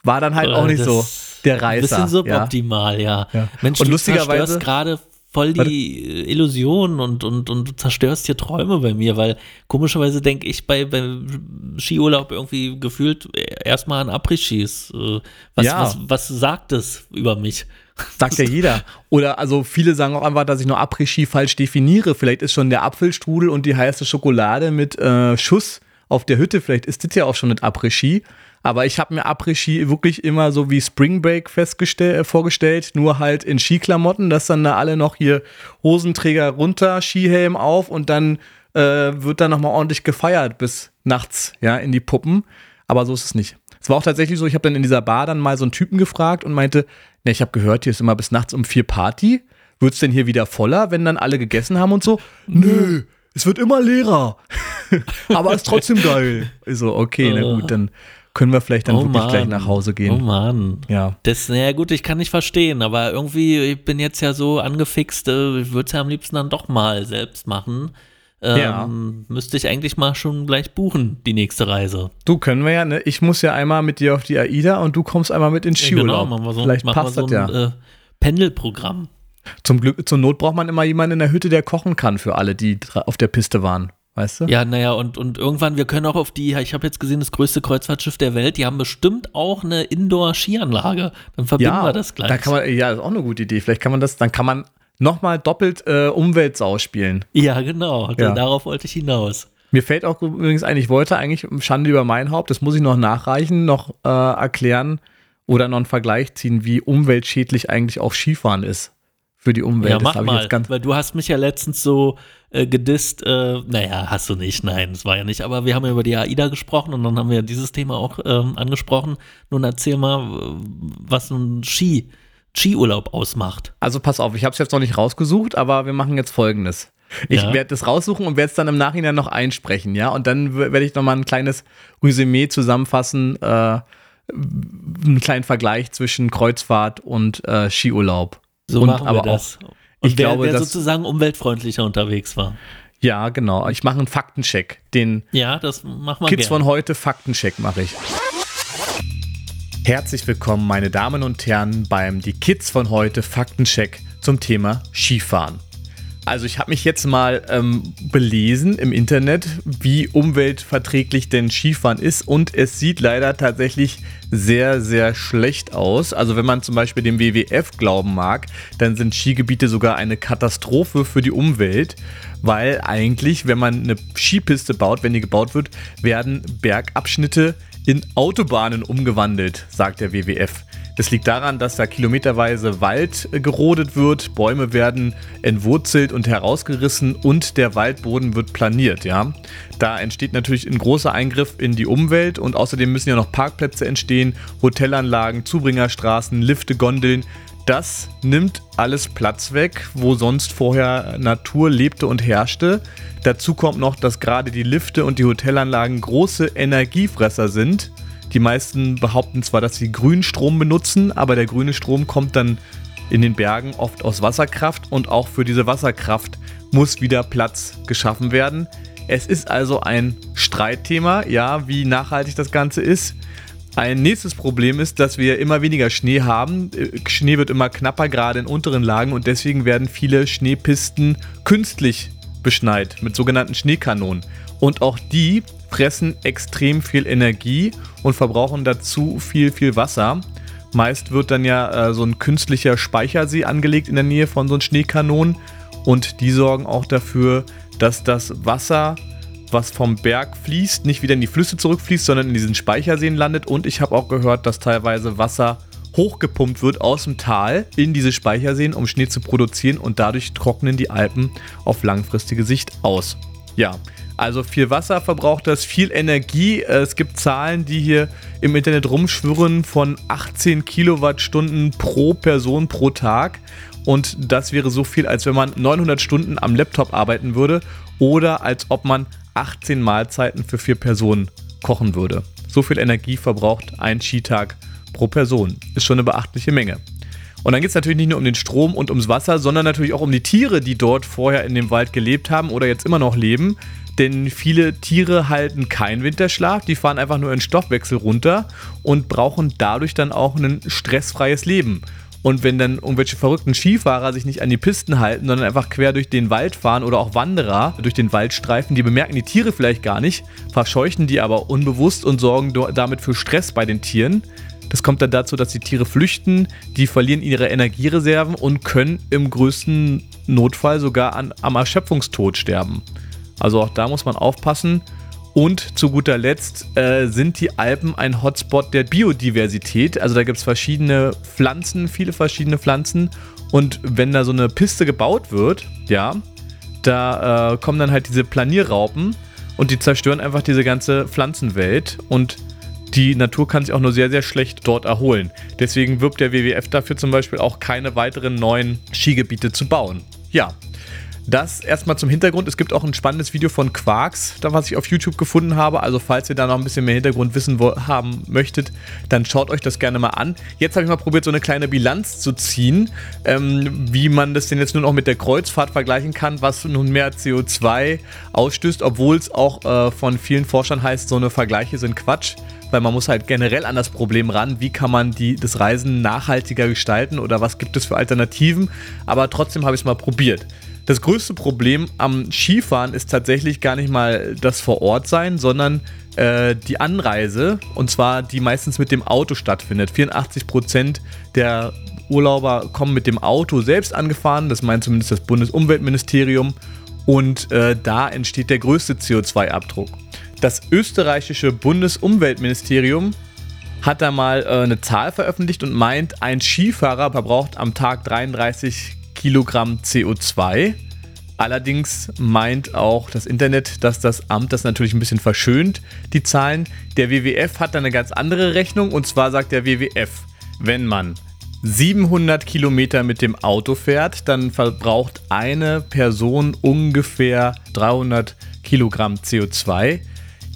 war dann halt auch
Äh,
nicht so der
bisschen
Reißer. ja.
suboptimal, ja.
Ja.
Mensch,
Und
du
lustigerweise-
zerstörst gerade voll die äh, Illusion und, und, und du zerstörst hier Träume bei mir, weil komischerweise denke ich bei, beim Skiurlaub irgendwie gefühlt erstmal an Après-Skis. Äh, Was,
Ja.
was, was sagt das über mich?
Sagt ja jeder. Oder also viele sagen auch einfach, dass ich nur Après-Ski falsch definiere. Vielleicht ist schon der Apfelstrudel und die heiße Schokolade mit äh, Schuss auf der Hütte, vielleicht ist das ja auch schon ein Après-Ski. Aber ich habe mir Après-Ski wirklich immer so wie Spring Break äh, vorgestellt, nur halt in Skiklamotten, dass dann da alle noch hier Hosenträger runter, Skihelm auf und dann äh, wird da nochmal ordentlich gefeiert bis nachts, ja, in die Puppen. Aber so ist es nicht. Es war auch tatsächlich so, ich habe dann in dieser Bar dann mal so einen Typen gefragt und meinte, ne, ich habe gehört, hier ist immer bis nachts um vier Party. Wird's denn hier wieder voller, wenn dann alle gegessen haben und so? Nö, es wird immer leerer. Aber ist trotzdem geil. Ich so, okay, na gut, dann können wir vielleicht dann
Oh
wirklich
Mann.
gleich nach Hause
Oh
gehen.
Mann.
Ja.
Das, naja gut, ich kann nicht verstehen, aber irgendwie, ich bin jetzt ja so angefixt, äh, ich würde es ja am liebsten dann doch mal selbst machen. Ähm,
Ja.
Müsste ich eigentlich mal schon gleich buchen, die nächste Reise.
Du können wir ja, ne? Ich muss ja einmal mit dir auf die AIDA und du kommst einmal mit ins Skiurlaub.
genau, machen wir so,
Vielleicht
machen
passt
wir so
das
ein
ja.
äh, Pendelprogramm.
Zum Glück, zur Not braucht man immer jemanden in der Hütte, der kochen kann für alle, die auf der Piste waren. Weißt du?
Ja, naja, und, und irgendwann, wir können auch auf die, ich habe jetzt gesehen, das größte Kreuzfahrtschiff der Welt, die haben bestimmt auch eine Indoor-Skianlage. Dann verbinden wir das gleich.
Da kann man, ja, das ist auch eine gute Idee. Vielleicht kann man das, dann kann man nochmal doppelt äh, Umweltsau spielen.
ja, genau.
Ja.
Darauf wollte ich hinaus.
Mir fällt auch übrigens ein, ich wollte eigentlich Schande über mein Haupt, das muss ich noch nachreichen, noch äh, erklären oder noch einen Vergleich ziehen, wie umweltschädlich eigentlich auch Skifahren ist für die Umwelt.
Ja,
Das
mach
habe ich
mal,
jetzt ganz
weil du hast mich ja letztens so äh, gedisst, äh, naja, hast du nicht, nein, das war ja nicht, aber wir haben ja über die AIDA gesprochen und dann haben wir dieses Thema auch ähm, angesprochen. Nun erzähl mal, was ein Ski, Skiurlaub ausmacht.
Also pass auf, ich habe es jetzt noch nicht rausgesucht, aber wir machen jetzt folgendes. Ich
Ja.
werde das raussuchen und werde es dann im Nachhinein noch einsprechen, ja. Und dann werde ich noch mal ein kleines Resümee zusammenfassen, äh, einen kleinen Vergleich zwischen Kreuzfahrt und äh, Skiurlaub.
So
und
machen wir
aber
das.
auch,
Und
ich
wer,
glaube,
wer sozusagen umweltfreundlicher unterwegs war.
ja, genau. Ich mache einen Faktencheck. Den
Ja, das machen wir
Kids
gerne.
von heute Faktencheck mache ich. Herzlich willkommen, meine Damen und Herren, beim Die Kids von heute Faktencheck zum Thema Skifahren. Also ich habe mich jetzt mal ähm, belesen im Internet, wie umweltverträglich denn Skifahren ist und es sieht leider tatsächlich sehr, sehr schlecht aus. Also wenn man zum Beispiel dem WWF glauben mag, dann sind Skigebiete sogar eine Katastrophe für die Umwelt, weil eigentlich, wenn man eine Skipiste baut, wenn die gebaut wird, werden Bergabschnitte in Autobahnen umgewandelt, sagt der WWF. Das liegt daran, dass da kilometerweise Wald äh, gerodet wird, Bäume werden entwurzelt und herausgerissen und der Waldboden wird planiert, ja. Da entsteht natürlich ein großer Eingriff in die Umwelt und außerdem müssen ja noch Parkplätze entstehen, Hotelanlagen, Zubringerstraßen, Lifte, Gondeln. Das nimmt alles Platz weg, wo sonst vorher Natur lebte und herrschte. Dazu kommt noch, dass gerade die Lifte und die Hotelanlagen große Energiefresser sind. Die meisten behaupten zwar, dass sie grünen Strom benutzen, aber der grüne Strom kommt dann in den Bergen oft aus Wasserkraft und auch für diese Wasserkraft muss wieder Platz geschaffen werden. Es ist also ein Streitthema, ja, wie nachhaltig das Ganze ist. Ein nächstes Problem ist, dass wir immer weniger Schnee haben. Äh, Schnee wird immer knapper, gerade in unteren Lagen, und deswegen werden viele Schneepisten künstlich beschneit mit sogenannten Schneekanonen. Und auch die fressen extrem viel Energie und verbrauchen dazu viel, viel Wasser. Meist wird dann ja äh, so ein künstlicher Speichersee angelegt in der Nähe von so einem Schneekanonen und die sorgen auch dafür, dass das Wasser, was vom Berg fließt, nicht wieder in die Flüsse zurückfließt, sondern in diesen Speicherseen landet. Und ich habe auch gehört, dass teilweise Wasser hochgepumpt wird aus dem Tal in diese Speicherseen, um Schnee zu produzieren und dadurch trocknen die Alpen auf langfristige Sicht aus. Ja, also viel Wasser verbraucht das, viel Energie. Äh, Es gibt Zahlen, die hier im Internet rumschwirren von 18 Kilowattstunden pro Person pro Tag. Und das wäre so viel, als wenn man 900 Stunden am Laptop arbeiten würde oder als ob man 18 Mahlzeiten für vier Personen kochen würde. So viel Energie verbraucht ein Skitag pro Person. Ist schon eine beachtliche Menge. Und dann geht es natürlich nicht nur um den Strom und ums Wasser, sondern natürlich auch um die Tiere, die dort vorher in dem Wald gelebt haben oder jetzt immer noch leben. Denn viele Tiere halten keinen Winterschlaf, die fahren einfach nur ihren Stoffwechsel runter und brauchen dadurch dann auch ein stressfreies Leben. Und wenn dann irgendwelche verrückten Skifahrer sich nicht an die Pisten halten, sondern einfach quer durch den Wald fahren oder auch Wanderer durch den Waldstreifen, die bemerken die Tiere vielleicht gar nicht, verscheuchen die aber unbewusst und sorgen damit für Stress bei den Tieren. Das kommt dann dazu, dass die Tiere flüchten, die verlieren ihre Energiereserven und können im größten Notfall sogar an, am Erschöpfungstod sterben. Also auch da muss man aufpassen. Und zu guter Letzt äh, sind die Alpen ein Hotspot der Biodiversität. Also da gibt es verschiedene Pflanzen, viele verschiedene Pflanzen. Und wenn da so eine Piste gebaut wird, ja, da äh, kommen dann halt diese Planierraupen und die zerstören einfach diese ganze Pflanzenwelt. Und die Natur kann sich auch nur sehr, sehr schlecht dort erholen. Deswegen wirbt der WWF dafür zum Beispiel auch keine weiteren neuen Skigebiete zu bauen. Ja, das erstmal zum Hintergrund. Es gibt auch ein spannendes Video von Quarks, was ich auf YouTube gefunden habe. Also falls ihr da noch ein bisschen mehr Hintergrundwissen haben möchtet, dann schaut euch das gerne mal an. Jetzt habe ich mal probiert, so eine kleine Bilanz zu ziehen, ähm, wie man das denn jetzt nur noch mit der Kreuzfahrt vergleichen kann, was nun mehr CO2 ausstößt, obwohl es auch äh, von vielen Forschern heißt, so eine Vergleiche sind Quatsch weil man muss halt generell an das Problem ran, wie kann man die, das Reisen nachhaltiger gestalten oder was gibt es für Alternativen. Aber trotzdem habe ich es mal probiert. Das größte Problem am Skifahren ist tatsächlich gar nicht mal das vor Ort sein, sondern äh, die Anreise und zwar die meistens mit dem Auto stattfindet. 84% der Urlauber kommen mit dem Auto selbst angefahren, das meint zumindest das Bundesumweltministerium und äh, da entsteht der größte CO2-Abdruck. Das österreichische Bundesumweltministerium hat da mal äh, eine Zahl veröffentlicht und meint, ein Skifahrer verbraucht am Tag 33 Kilogramm CO2. Allerdings meint auch das Internet, dass das Amt das natürlich ein bisschen verschönt, die Zahlen. Der WWF hat da eine ganz andere Rechnung und zwar sagt der WWF, wenn man 700 Kilometer mit dem Auto fährt, dann verbraucht eine Person ungefähr 300 Kilogramm CO2.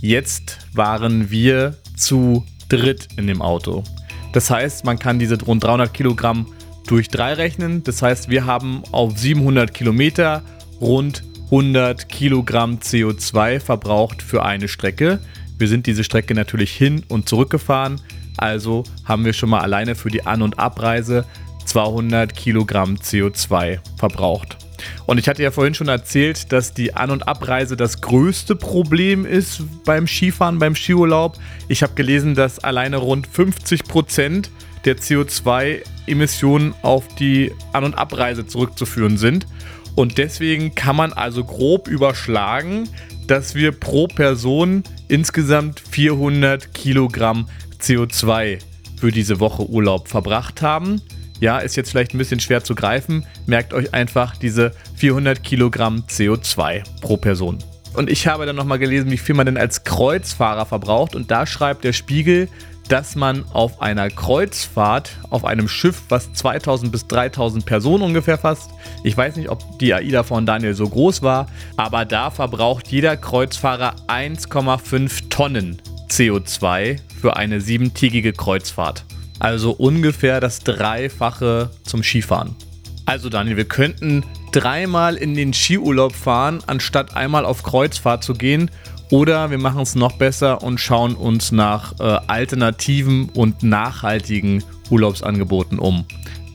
Jetzt waren wir zu dritt in dem Auto. Das heißt, man kann diese rund 300 Kilogramm durch 3 rechnen. Das heißt, wir haben auf 700 Kilometer rund 100 Kilogramm CO2 verbraucht für eine Strecke. Wir sind diese Strecke natürlich hin und zurück gefahren. Also haben wir schon mal alleine für die An- und Abreise 200 Kilogramm CO2 verbraucht. Und ich hatte ja vorhin schon erzählt, dass die An- und Abreise das größte Problem ist beim Skifahren, beim Skiurlaub. Ich habe gelesen, dass alleine rund 50 Prozent der CO2-Emissionen auf die An- und Abreise zurückzuführen sind. Und deswegen kann man also grob überschlagen, dass wir pro Person insgesamt 400 Kilogramm CO2 für diese Woche Urlaub verbracht haben. Ja, ist jetzt vielleicht ein bisschen schwer zu greifen. Merkt euch einfach diese 400 Kilogramm CO2 pro Person. Und ich habe dann nochmal gelesen, wie viel man denn als Kreuzfahrer verbraucht. Und da schreibt der Spiegel, dass man auf einer Kreuzfahrt, auf einem Schiff, was 2000 bis 3000 Personen ungefähr fasst, ich weiß nicht, ob die AIDA von Daniel so groß war, aber da verbraucht jeder Kreuzfahrer 1,5 Tonnen CO2 für eine siebentägige Kreuzfahrt. Also ungefähr das Dreifache zum Skifahren. Also Daniel, wir könnten dreimal in den Skiurlaub fahren, anstatt einmal auf Kreuzfahrt zu gehen oder wir machen es noch besser und schauen uns nach äh, alternativen und nachhaltigen Urlaubsangeboten um.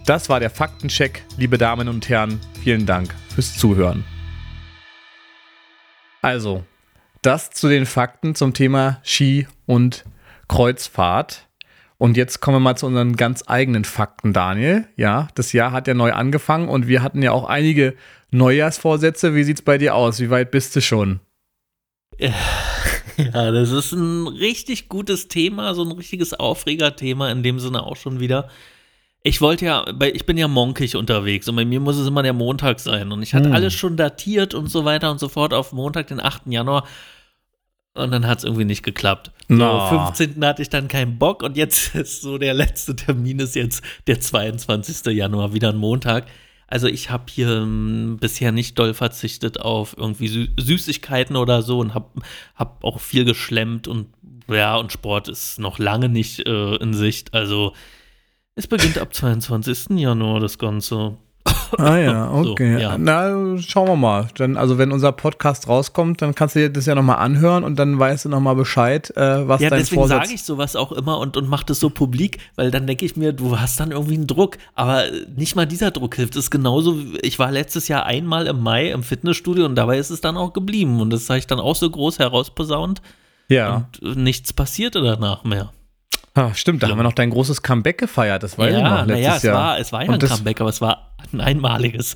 Das war der Faktencheck, liebe Damen und Herren. Vielen Dank fürs Zuhören. Also, das zu den Fakten zum Thema Ski und Kreuzfahrt. Und jetzt kommen wir mal zu unseren ganz eigenen Fakten, Daniel. Ja, das Jahr hat ja neu angefangen und wir hatten ja auch einige Neujahrsvorsätze. Wie sieht es bei dir aus? Wie weit bist du schon?
Ja, das ist ein richtig gutes Thema, so ein richtiges Aufregerthema in dem Sinne auch schon wieder. Ich wollte ja, ich bin ja monkig unterwegs und bei mir muss es immer der Montag sein. Und ich hatte hm. alles schon datiert und so weiter und so fort auf Montag, den 8. Januar. Und dann hat es irgendwie nicht geklappt. No. So, 15. hatte ich dann keinen Bock und jetzt ist so der letzte Termin ist jetzt der 22. Januar, wieder ein Montag. Also ich habe hier ähm, bisher nicht doll verzichtet auf irgendwie Sü Süßigkeiten oder so und habe hab auch viel geschlemmt und ja, und Sport ist noch lange nicht äh, in Sicht. Also es beginnt ab 22. Januar das Ganze.
Ah ja, okay. So, ja. Na, schauen wir mal. Dann, also wenn unser Podcast rauskommt, dann kannst du dir das ja nochmal anhören und dann weißt du nochmal Bescheid, äh, was ja, dein deswegen
sage ich sowas auch immer und, und mache das so publik, weil dann denke ich mir, du hast dann irgendwie einen Druck. Aber nicht mal dieser Druck hilft. Es ist genauso, ich war letztes Jahr einmal im Mai im Fitnessstudio und dabei ist es dann auch geblieben. Und das habe ich dann auch so groß herausposaunt.
Ja.
Und nichts passierte danach mehr.
Ah, stimmt, da ja. haben wir noch dein großes Comeback gefeiert, das war ja, ja noch letztes ja,
es
Jahr.
War, es war ja ein Comeback, aber es war ein einmaliges.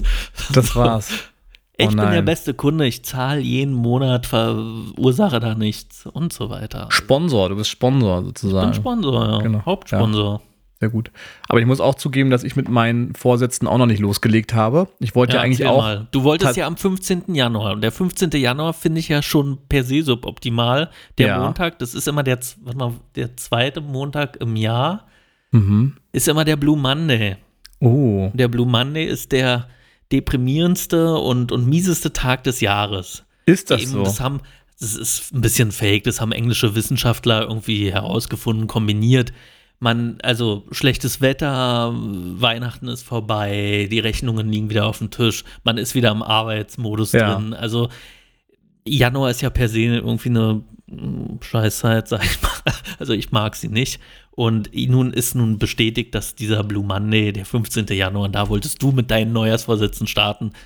Das war's.
Ich oh bin der beste Kunde, ich zahle jeden Monat, verursache da nichts und so weiter.
Sponsor, du bist Sponsor sozusagen.
Ich bin Sponsor, ja. Genau. Hauptsponsor.
Ja. Sehr gut. Aber ich muss auch zugeben, dass ich mit meinen Vorsätzen auch noch nicht losgelegt habe. Ich wollte ja, eigentlich
erzähl
auch.
Mal. Du wolltest ja am 15. Januar. Und der 15. Januar finde ich ja schon per se suboptimal. Der
Ja.
Montag, das ist immer der, warte mal, der zweite Montag im Jahr,
Mhm.
ist immer der Blue Monday.
Oh.
Der Blue Monday ist der deprimierendste und, und mieseste Tag des Jahres.
Ist das
Eben,
so?
Das haben, das ist ein bisschen fake, das haben englische Wissenschaftler irgendwie herausgefunden, kombiniert. Man, also schlechtes Wetter, Weihnachten ist vorbei, die Rechnungen liegen wieder auf dem Tisch, man ist wieder im Arbeitsmodus
Ja.
drin. Also Januar ist ja per se irgendwie eine mm, Scheißzeit, sag ich mal. Also ich mag sie nicht. Und nun ist nun bestätigt, dass dieser Blue Monday, der 15. Januar, da wolltest du mit deinen Neujahrsvorsätzen starten. Was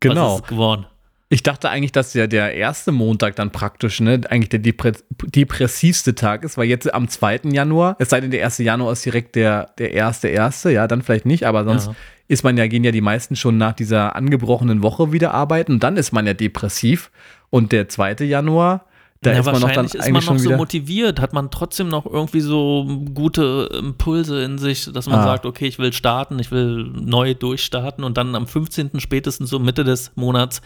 Genau.
ist es geworden?
Ich dachte eigentlich, dass ja der erste Montag dann praktisch, ne, eigentlich der depre depressivste Tag ist, weil jetzt am 2. Januar, es sei denn, der 1. Januar ist direkt der, der erste, erste, ja, dann vielleicht nicht, aber sonst
Ja.
ist man ja, gehen ja die meisten schon nach dieser angebrochenen Woche wieder arbeiten und dann ist man ja depressiv. Und der 2. Januar, da
ja,
ist man noch dann
ist man noch so motiviert, hat man trotzdem noch irgendwie so gute Impulse in sich, dass man
Ah.
sagt, okay, ich will starten, ich will neu durchstarten und dann am 15. spätestens so Mitte des Monats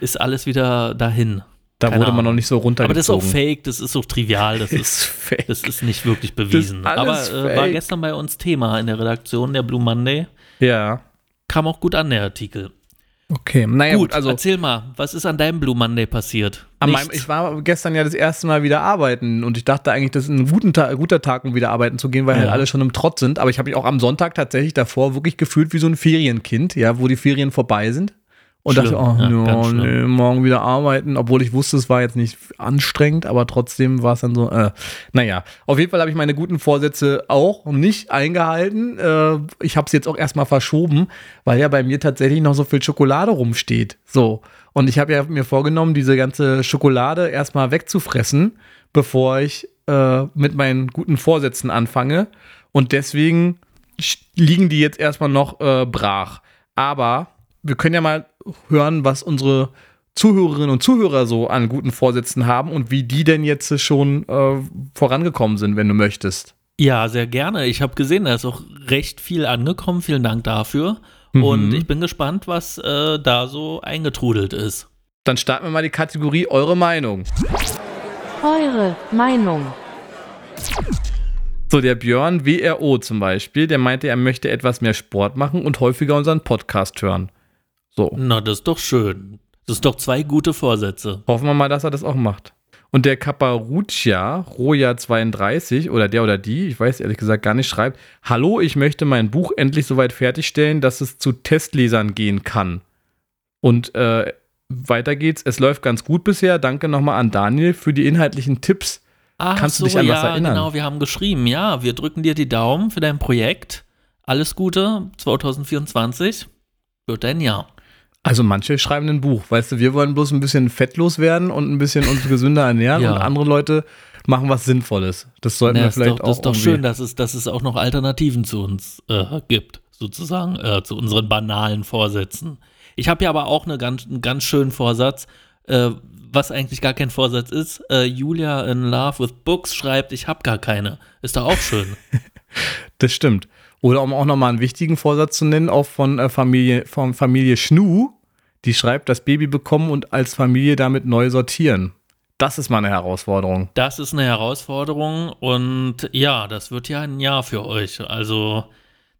ist alles wieder dahin.
da
keine
wurde man noch
Ahnung.
nicht so
Aber das ist auch
runtergezogen.
fake, das ist so trivial, das ist,
fake.
das ist nicht wirklich bewiesen. Aber äh, war gestern bei uns Thema in der Redaktion, der Blue Monday.
ja.
Kam auch gut an, der Artikel.
Okay, naja,
gut,
also
erzähl mal, was ist an deinem Blue Monday passiert?
Meinem, ich war gestern ja das erste Mal wieder arbeiten und ich dachte eigentlich, das ist ein guten Ta guter Tag, um wieder arbeiten zu gehen, weil halt
Ja.
alle schon im Trott sind. Aber ich habe mich auch am Sonntag tatsächlich davor wirklich gefühlt wie so ein Ferienkind, ja, wo die Ferien vorbei sind. Und
Schlimm,
dachte, oh,
ja, schlimm.
nee, morgen wieder arbeiten, obwohl ich wusste, es war jetzt nicht anstrengend, aber trotzdem war es dann so, äh, naja, auf jeden Fall habe ich meine guten Vorsätze auch nicht eingehalten. Äh, ich habe es jetzt auch erstmal verschoben, weil ja bei mir tatsächlich noch so viel Schokolade rumsteht. So. Und ich habe ja mir vorgenommen, diese ganze Schokolade erstmal wegzufressen, bevor ich äh, mit meinen guten Vorsätzen anfange. Und deswegen liegen die jetzt erstmal noch äh, brach. Aber wir können ja mal hören, was unsere Zuhörerinnen und Zuhörer so an guten Vorsätzen haben und wie die denn jetzt schon äh, vorangekommen sind, wenn du möchtest.
Ja, sehr gerne. Ich habe gesehen, da ist auch recht viel angekommen. Vielen Dank dafür.
Mhm.
Und ich bin gespannt, was äh, da so eingetrudelt ist.
Dann starten wir mal die Kategorie Eure Meinung.
Eure Meinung.
So, der Björn WRO zum Beispiel, der meinte, er möchte etwas mehr Sport machen und häufiger unseren Podcast hören. So,
Na, das ist doch schön. Das ist doch zwei gute Vorsätze.
hoffen wir mal, dass er das auch macht. Und der Caparuccia, Roja32, oder der oder die, ich weiß ehrlich gesagt gar nicht, schreibt: Hallo, ich möchte mein Buch endlich soweit fertigstellen, dass es zu Testlesern gehen kann. Und äh, weiter geht's. Es läuft ganz gut bisher. Danke nochmal an Daniel für die inhaltlichen Tipps.
Ach
Kannst du
so,
dich an
ja,
was erinnern?
genau, wir haben geschrieben. Ja, wir drücken dir die Daumen für dein Projekt. Alles Gute 2024. Wird dein Jahr.
Also manche schreiben ein Buch, weißt du, wir wollen bloß ein bisschen fettlos werden und ein bisschen uns gesünder ernähren
Ja.
und andere Leute machen was Sinnvolles. Das sollten
Ja,
wir
ist
vielleicht
doch,
auch
das ist doch schön, dass es, dass es auch noch Alternativen zu uns äh, gibt, sozusagen, äh, zu unseren banalen Vorsätzen. Ich habe ja aber auch eine ganz, einen ganz schönen Vorsatz, äh, was eigentlich gar kein Vorsatz ist. Äh, Julia in Love with Books schreibt, ich habe gar keine. Ist doch auch schön.
Das stimmt. Oder um auch nochmal einen wichtigen Vorsatz zu nennen, auch von äh, Familie, von Familie Schnu, die schreibt, das Baby bekommen und als Familie damit neu sortieren. Das ist mal eine Herausforderung.
Das ist eine Herausforderung und ja, das wird ja ein Jahr für euch. Also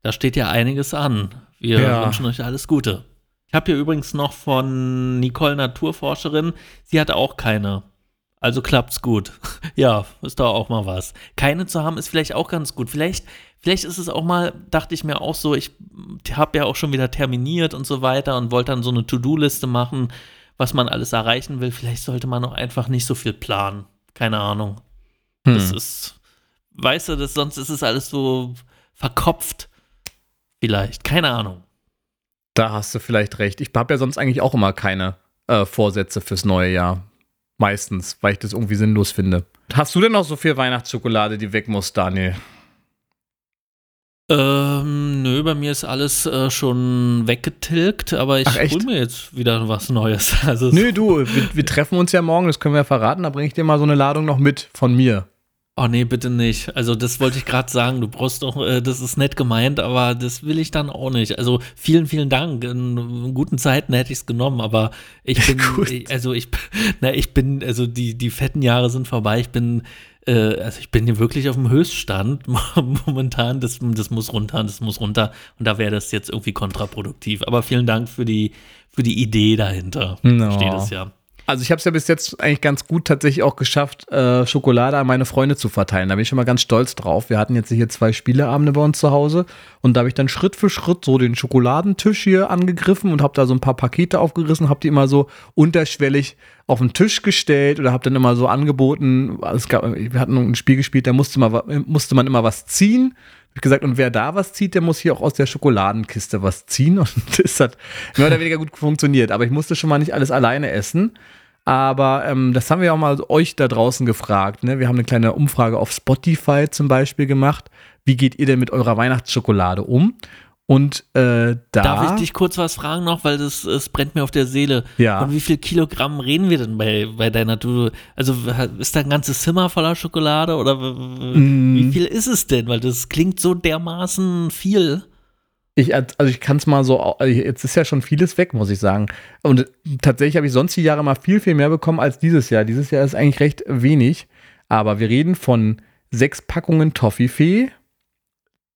da steht ja einiges an. Wir
Ja.
wünschen euch alles Gute. Ich habe hier übrigens noch von Nicole Naturforscherin, sie hat auch keine. Also klappt's gut. ja, ist doch auch mal was. Keine zu haben ist vielleicht auch ganz gut. Vielleicht, vielleicht ist es auch mal, dachte ich mir auch so, ich habe ja auch schon wieder terminiert und so weiter und wollte dann so eine To-Do-Liste machen, was man alles erreichen will. Vielleicht sollte man auch einfach nicht so viel planen. Keine Ahnung. Das
Hm.
ist, weißt du, das, sonst ist es alles so verkopft. Vielleicht, keine Ahnung.
Da hast du vielleicht recht. Ich habe ja sonst eigentlich auch immer keine äh, Vorsätze fürs neue Jahr. Meistens, weil ich das irgendwie sinnlos finde. Hast du denn noch so viel Weihnachtsschokolade, die weg muss, Daniel?
Ähm, nö, bei mir ist alles äh, schon weggetilgt, aber ich
Ach, echt?
hol mir jetzt wieder was Neues. Also
Nö, du, wir, wir treffen uns ja morgen, das können wir ja verraten. Da bringe ich dir mal so eine Ladung noch mit von mir.
Oh nee, bitte nicht. Also das wollte ich gerade sagen. Du brauchst doch, äh, das ist nett gemeint, aber das will ich dann auch nicht. Also vielen, vielen Dank. In guten Zeiten hätte ich es genommen, aber ich bin, also ich, na, ich bin, also die, die fetten Jahre sind vorbei. Ich bin, äh, also ich bin hier wirklich auf dem Höchststand momentan. Das, das muss runter, das muss runter. Und da wäre das jetzt irgendwie kontraproduktiv. Aber vielen Dank für die, für die Idee dahinter.
No.
Steht es ja.
Also ich habe es ja bis jetzt eigentlich ganz gut tatsächlich auch geschafft, äh, Schokolade an meine Freunde zu verteilen. Da bin ich schon mal ganz stolz drauf. Wir hatten jetzt hier zwei Spieleabende bei uns zu Hause und da habe ich dann Schritt für Schritt so den Schokoladentisch hier angegriffen und habe da so ein paar Pakete aufgerissen, habe die immer so unterschwellig auf den Tisch gestellt oder habe dann immer so angeboten, es gab, wir hatten ein Spiel gespielt, da musste man, musste man immer was ziehen ich gesagt, und wer da was zieht, der muss hier auch aus der Schokoladenkiste was ziehen. Und das hat mehr oder weniger gut funktioniert. Aber ich musste schon mal nicht alles alleine essen. Aber ähm, das haben wir auch mal euch da draußen gefragt. Ne? Wir haben eine kleine Umfrage auf Spotify zum Beispiel gemacht. Wie geht ihr denn mit eurer Weihnachtsschokolade um? Und äh, da.
Darf ich dich kurz was fragen noch, weil das, das brennt mir auf der Seele.
Ja.
Von wie viel Kilogramm reden wir denn bei, bei deiner du Also ist da ein ganzes Zimmer voller Schokolade oder mm. wie viel ist es denn? Weil das klingt so dermaßen viel.
Ich, also ich kann es mal so, also jetzt ist ja schon vieles weg, muss ich sagen. Und tatsächlich habe ich sonst die Jahre mal viel, viel mehr bekommen als dieses Jahr. Dieses Jahr ist eigentlich recht wenig. Aber wir reden von sechs Packungen Toffifee,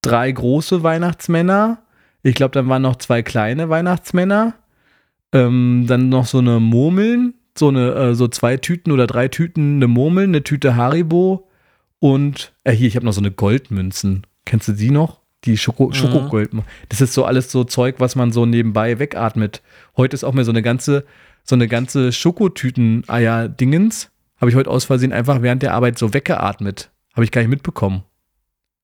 drei große Weihnachtsmänner, ich glaube, dann waren noch zwei kleine Weihnachtsmänner. Ähm, dann noch so eine Murmeln, so eine, äh, so zwei Tüten oder drei Tüten eine Murmeln, eine Tüte Haribo und äh, hier, ich habe noch so eine Goldmünzen. Kennst du die noch? Die Schoko, mhm. Schokogold. Das ist so alles so Zeug, was man so nebenbei wegatmet. Heute ist auch mir so eine ganze, so eine ganze Schokotüten-Eier-Dingens. Habe ich heute aus Versehen einfach während der Arbeit so weggeatmet. Habe ich gar nicht mitbekommen.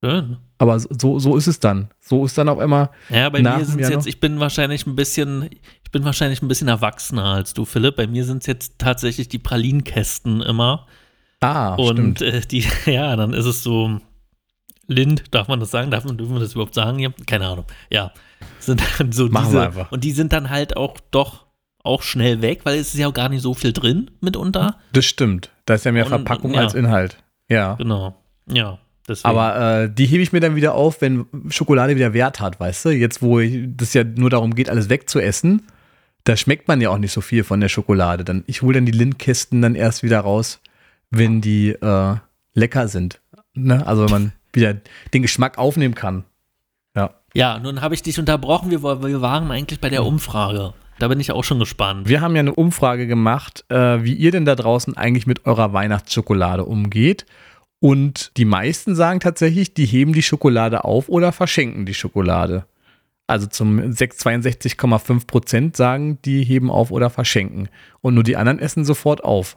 Schön. Aber so, so ist es dann. So ist dann auch immer.
Ja, bei mir sind es jetzt, ich bin wahrscheinlich ein bisschen, ich bin wahrscheinlich ein bisschen erwachsener als du, Philipp. Bei mir sind es jetzt tatsächlich die Pralinkästen immer.
Ah,
Und äh, die, ja, dann ist es so, Lind, darf man das sagen? Darf man, dürfen wir das überhaupt sagen hier? Keine Ahnung. Ja. Sind dann so
Machen
diese,
wir einfach.
Und die sind dann halt auch doch auch schnell weg, weil es ist ja auch gar nicht so viel drin mitunter.
Das stimmt. Da ist ja mehr und, Verpackung ja. als Inhalt. Ja.
Genau. Ja.
Deswegen. Aber äh, die hebe ich mir dann wieder auf, wenn Schokolade wieder Wert hat, weißt du? Jetzt, wo es ja nur darum geht, alles wegzuessen, da schmeckt man ja auch nicht so viel von der Schokolade. Dann, ich hole dann die Lindkästen dann erst wieder raus, wenn die äh, lecker sind. Ne? Also wenn man wieder den Geschmack aufnehmen kann. Ja.
Ja, nun habe ich dich unterbrochen. Wir, wir waren eigentlich bei der Umfrage. Da bin ich auch schon gespannt.
Wir haben ja eine Umfrage gemacht, äh, wie ihr denn da draußen eigentlich mit eurer Weihnachtsschokolade umgeht. Und die meisten sagen tatsächlich, die heben die Schokolade auf oder verschenken die Schokolade. Also zum 62,5 Prozent sagen, die heben auf oder verschenken. Und nur die anderen essen sofort auf.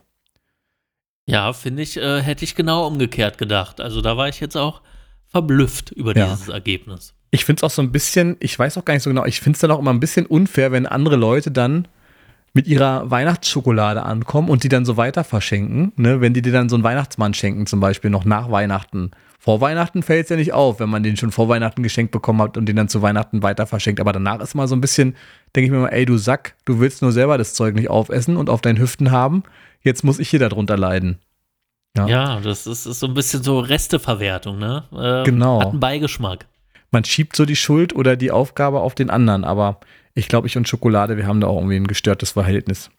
Ja, finde ich, äh, hätte ich genau umgekehrt gedacht. Also da war ich jetzt auch verblüfft über ja. dieses Ergebnis.
Ich finde es auch so ein bisschen, ich weiß auch gar nicht so genau, ich finde es dann auch immer ein bisschen unfair, wenn andere Leute dann mit ihrer Weihnachtsschokolade ankommen und die dann so weiter verschenken, ne? wenn die dir dann so einen Weihnachtsmann schenken, zum Beispiel noch nach Weihnachten. Vor Weihnachten fällt es ja nicht auf, wenn man den schon vor Weihnachten geschenkt bekommen hat und den dann zu Weihnachten weiter verschenkt. Aber danach ist mal so ein bisschen, denke ich mir mal, ey, du Sack, du willst nur selber das Zeug nicht aufessen und auf deinen Hüften haben. Jetzt muss ich hier darunter leiden.
Ja, ja das ist, ist, so ein bisschen so Resteverwertung, ne?
Äh, genau.
Hat einen Beigeschmack.
Man schiebt so die Schuld oder die Aufgabe auf den anderen, aber ich glaube, ich und Schokolade, wir haben da auch irgendwie ein gestörtes Verhältnis.